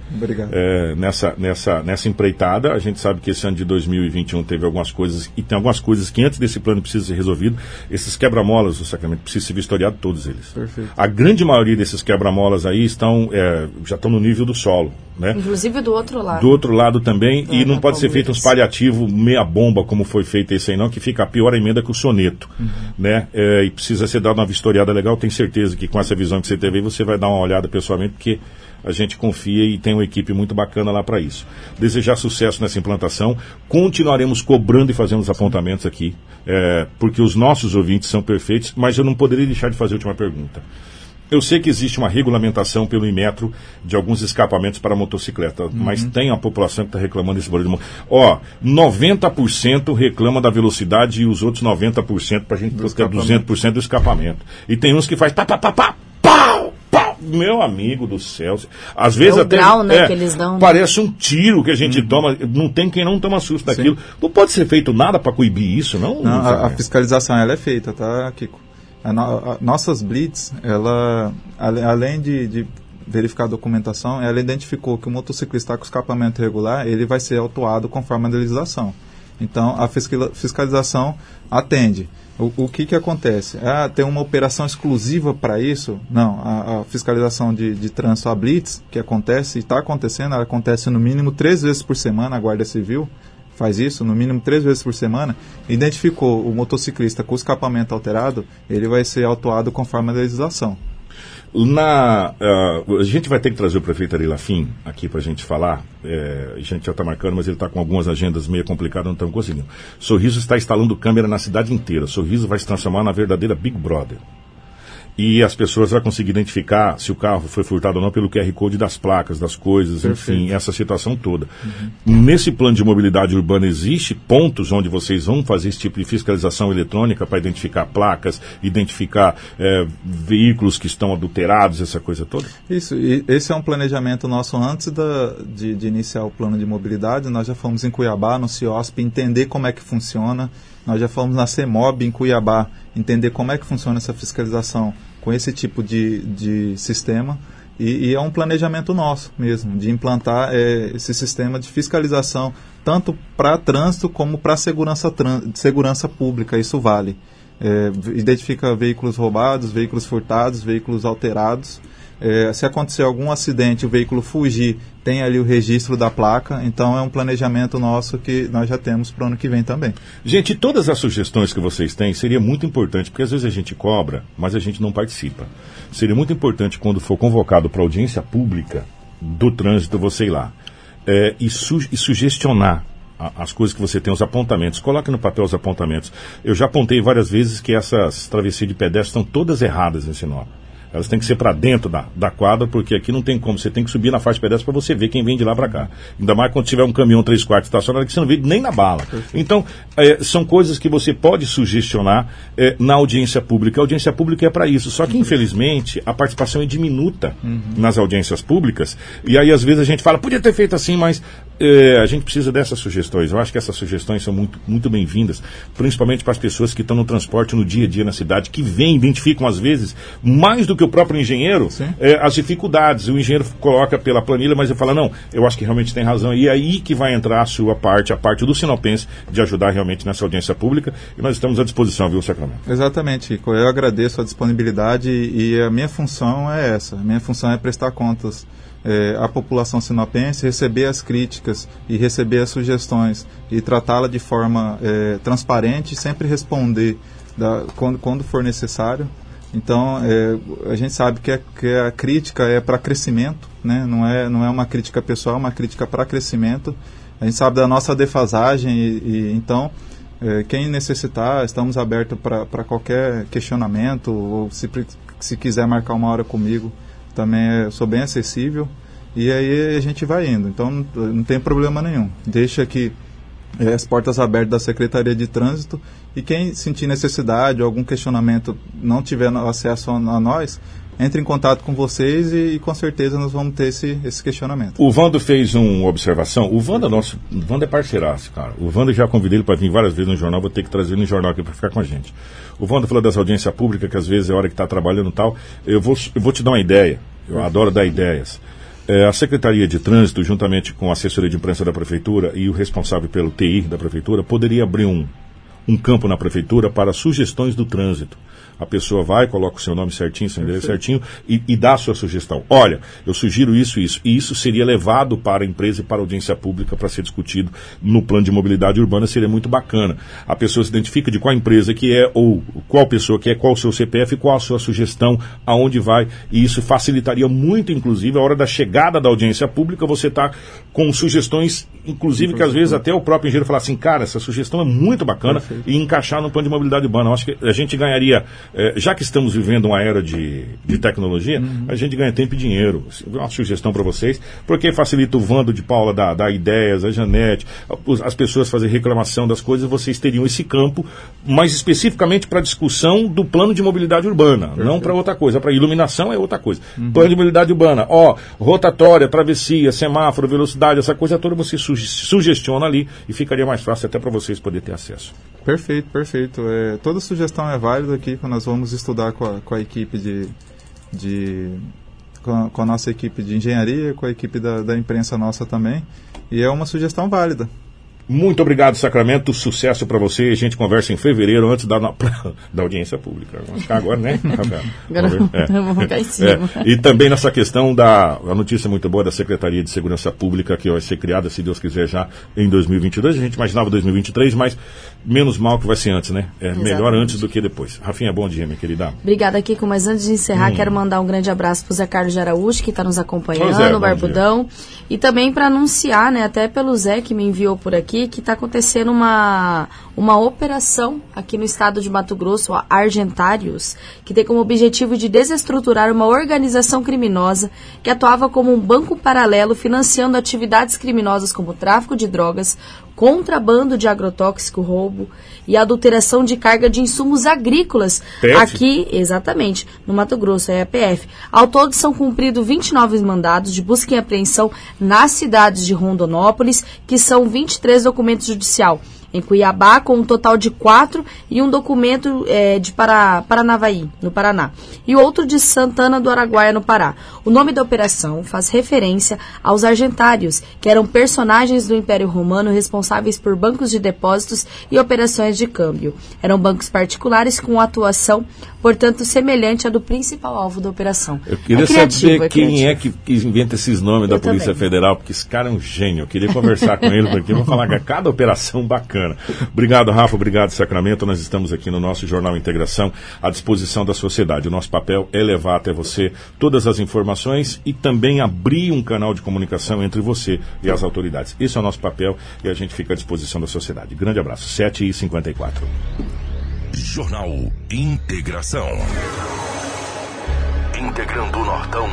é, nessa, nessa, nessa empreitada. A gente sabe que esse ano de 2021 teve algumas coisas, e tem algumas coisas que antes desse plano precisam ser resolvido. Esses quebra-molas do Sacramento precisam ser vistoriados todos eles. Perfeito. A grande maioria desses quebra-molas aí estão, é, já estão no nível do solo. Né? Inclusive do outro lado. Do outro lado também, é, e não pode ser feito uns paliativos meia bomba, como foi feito esse aí não, que fica a pior emenda que o soneto. Uhum. Né? É, e precisa ser dado uma vistoriada legal, tenho certeza certeza que com essa visão que você teve você vai dar uma olhada pessoalmente, porque a gente confia e tem uma equipe muito bacana lá para isso. Desejar sucesso nessa implantação. Continuaremos cobrando e fazendo os apontamentos aqui, é, porque os nossos ouvintes são perfeitos, mas eu não poderia deixar de fazer a última pergunta. Eu sei que existe uma regulamentação pelo Imetro de alguns escapamentos para motocicleta, uhum. mas tem a população que está reclamando desse barulho. Ó, 90% reclama da velocidade e os outros 90% para a gente ter 200% do escapamento. E tem uns que faz pá, pá, pá, pá, pau, pau. Meu amigo do céu. Às vezes é o até. Grau, né, é, que eles dão, né? parece um tiro que a gente uhum. toma. Não tem quem não toma susto daquilo. Não pode ser feito nada para coibir isso, não? Não, a, a fiscalização ela é feita, tá, Kiko? A a, nossas blitz, ela, além de, de, verificar a documentação, ela identificou que o motociclista com escapamento irregular, ele vai ser autuado conforme a legislação. Então, a fiscalização atende. O, o que, que acontece? Ah, tem uma operação exclusiva para isso? Não. A, a fiscalização de, de trânsito a blitz, que acontece e está acontecendo, ela acontece no mínimo três vezes por semana, a Guarda Civil faz isso no mínimo três vezes por semana, identificou o motociclista com escapamento alterado, ele vai ser autuado conforme a legislação. Na, uh, a gente vai ter que trazer o prefeito Ari Lafim aqui para a gente falar. É, a gente já está marcando, mas ele está com algumas agendas meio complicadas, não estamos conseguindo. Sorriso está instalando câmera na cidade inteira. Sorriso vai se transformar na verdadeira Big Brother e as pessoas vão conseguir identificar se o carro foi furtado ou não pelo QR Code das placas, das coisas, Perfeito. enfim, essa situação toda. Uhum. Nesse plano de mobilidade urbana existe pontos onde vocês vão fazer esse tipo de fiscalização eletrônica para identificar placas, identificar é, veículos que estão adulterados, essa coisa toda? Isso, e esse é um planejamento nosso antes da, de, de iniciar o plano de mobilidade. Nós já fomos em Cuiabá, no CIOSP, entender como é que funciona. Nós já fomos na CEMOB em Cuiabá, entender como é que funciona essa fiscalização com esse tipo de, de sistema. E, e é um planejamento nosso mesmo, de implantar é, esse sistema de fiscalização, tanto para trânsito como para segurança, segurança pública, isso vale. É, identifica veículos roubados, veículos furtados, veículos alterados é, se acontecer algum acidente, o veículo fugir, tem ali o registro da placa. Então é um planejamento nosso que nós já temos para o ano que vem também. Gente, todas as sugestões que vocês têm seria muito importante, porque às vezes a gente cobra, mas a gente não participa. Seria muito importante quando for convocado para audiência pública do trânsito, você ir lá é, e, su e sugestionar as coisas que você tem, os apontamentos. Coloque no papel os apontamentos. Eu já apontei várias vezes que essas travessias de pedestre estão todas erradas em Sinop Elas têm que ser para dentro da, da quadra, porque aqui não tem como. Você tem que subir na faixa pedestre para você ver quem vem de lá para cá. Ainda mais quando tiver um caminhão 3 quartos estacionado que você não vê nem na bala. Então, é, são coisas que você pode sugestionar é, na audiência pública. A audiência pública é para isso. Só que, infelizmente, a participação é diminuta uhum. nas audiências públicas. E aí, às vezes, a gente fala, podia ter feito assim, mas é, a gente precisa dessas sugestões. Eu acho que essas sugestões são muito, muito bem-vindas, principalmente para as pessoas que estão no transporte no dia a dia na cidade, que vêm, identificam às vezes, mais do que o próprio engenheiro, é, as dificuldades. O engenheiro coloca pela planilha, mas ele fala, não, eu acho que realmente tem razão. E é aí que vai entrar a sua parte, a parte do Sinopense, de ajudar realmente nessa audiência pública. E nós estamos à disposição, viu, Sacramento? Exatamente, Rico. Eu agradeço a disponibilidade e a minha função é essa. A minha função é prestar contas é, a população sinopense receber as críticas e receber as sugestões e tratá-la de forma é, transparente e sempre responder da, quando, quando for necessário. Então, é, a gente sabe que, é, que a crítica é para crescimento, né? não, é, não é uma crítica pessoal, é uma crítica para crescimento. A gente sabe da nossa defasagem e, e então, é, quem necessitar, estamos abertos para qualquer questionamento ou se, se quiser marcar uma hora comigo, também é, sou bem acessível e aí a gente vai indo. Então não, não tem problema nenhum. Deixa que é, as portas abertas da Secretaria de Trânsito e quem sentir necessidade ou algum questionamento não tiver acesso a, nós, entre em contato com vocês e, e, com certeza nós vamos ter esse, esse questionamento. O Vando fez uma observação. O Vando é nosso. O Vando é parceiraço, cara. O Vando já convidei ele para vir várias vezes no jornal, vou ter que trazer ele no jornal aqui para ficar com a gente. O Vando falou das audiências públicas, que às vezes é hora que está trabalhando e tal. Eu vou, eu vou te dar uma ideia. Eu adoro dar ideias. É, a Secretaria de Trânsito, juntamente com a assessoria de imprensa da Prefeitura e o responsável pelo TI da Prefeitura, poderia abrir um, um campo na Prefeitura para sugestões do trânsito a pessoa vai, coloca o seu nome certinho, seu endereço certinho e, e, dá a sua sugestão. Olha, eu sugiro isso e isso. E isso seria levado para a empresa e para a audiência pública para ser discutido no plano de mobilidade urbana, seria muito bacana. A pessoa se identifica de qual empresa que é, ou qual pessoa que é, qual o seu CPF, qual a sua sugestão, aonde vai. E isso facilitaria muito, inclusive, a hora da chegada da audiência pública, você está com sugestões, inclusive, que às vezes até o próprio engenheiro fala assim, cara, essa sugestão é muito bacana Perfeito. e encaixar no plano de mobilidade urbana. Eu acho que a gente ganharia é, já que estamos vivendo uma era de, de tecnologia, uhum. a gente ganha tempo e dinheiro. Uma sugestão para vocês, porque facilita o Vando de Paula dar, dar ideias, a Janete, as pessoas fazer reclamação das coisas, vocês teriam esse campo, mais especificamente para discussão do plano de mobilidade urbana, Perfeito. não para outra coisa. Para iluminação é outra coisa. Uhum. Plano de mobilidade urbana, ó, rotatória, travessia, semáforo, velocidade, essa coisa toda você sugestiona ali e ficaria mais fácil até para vocês poderem ter acesso. Perfeito, perfeito. É, toda sugestão é válida aqui, quando nós vamos estudar com a, com a equipe de. de com a, com a, nossa equipe de engenharia, com a equipe da, da imprensa nossa também. E é uma sugestão válida. Muito obrigado, Sacramento. Sucesso para você. A gente conversa em fevereiro, antes da, da audiência pública. Vamos ficar agora, né, Agora é. vamos ficar em cima. É. E também nessa questão da a notícia muito boa da Secretaria de Segurança Pública, que vai ser criada, se Deus quiser, já em 2022. A gente imaginava 2023, mas menos mal que vai ser antes, né? É Exatamente. melhor antes do que depois. Rafinha, bom dia, minha querida. Obrigada, Kiko. Mas antes de encerrar, hum. quero mandar um grande abraço para o Zé Carlos de Araújo, que está nos acompanhando, é, o Barbudão. Dia. E também para anunciar, né, até pelo Zé que me enviou por aqui, que está acontecendo uma, uma operação aqui no estado de Mato Grosso, a Argentários, que tem como objetivo de desestruturar uma organização criminosa que atuava como um banco paralelo financiando atividades criminosas como tráfico de drogas, contrabando de agrotóxico, roubo e adulteração de carga de insumos agrícolas PF? aqui, exatamente, no Mato Grosso, é a PF. Ao todo são cumpridos 29 mandados de busca e apreensão nas cidades de Rondonópolis, que são 23 documentos judicial em Cuiabá, com um total de quatro e um documento é, de Para, Paranavaí, no Paraná, e outro de Santana do Araguaia, no Pará. O nome da operação faz referência aos argentários, que eram personagens do Império Romano responsáveis por bancos de depósitos e operações de câmbio. Eram bancos particulares com atuação, portanto, semelhante à do principal alvo da operação. Eu queria é saber é quem é que, que, inventa esses nomes Eu da Polícia também. Federal, porque esse cara é um gênio. Eu queria conversar com ele, porque eu vou falar que cada operação bacana bacana. Obrigado, Rafa. Obrigado, Sacramento. Nós estamos aqui no nosso Jornal Integração à disposição da sociedade. O nosso papel é levar até você todas as informações e também abrir um canal de comunicação entre você e as autoridades. Esse é o nosso papel e a gente fica à disposição da sociedade. Grande abraço. 7 e 54 Jornal Integração. integrando o Nortão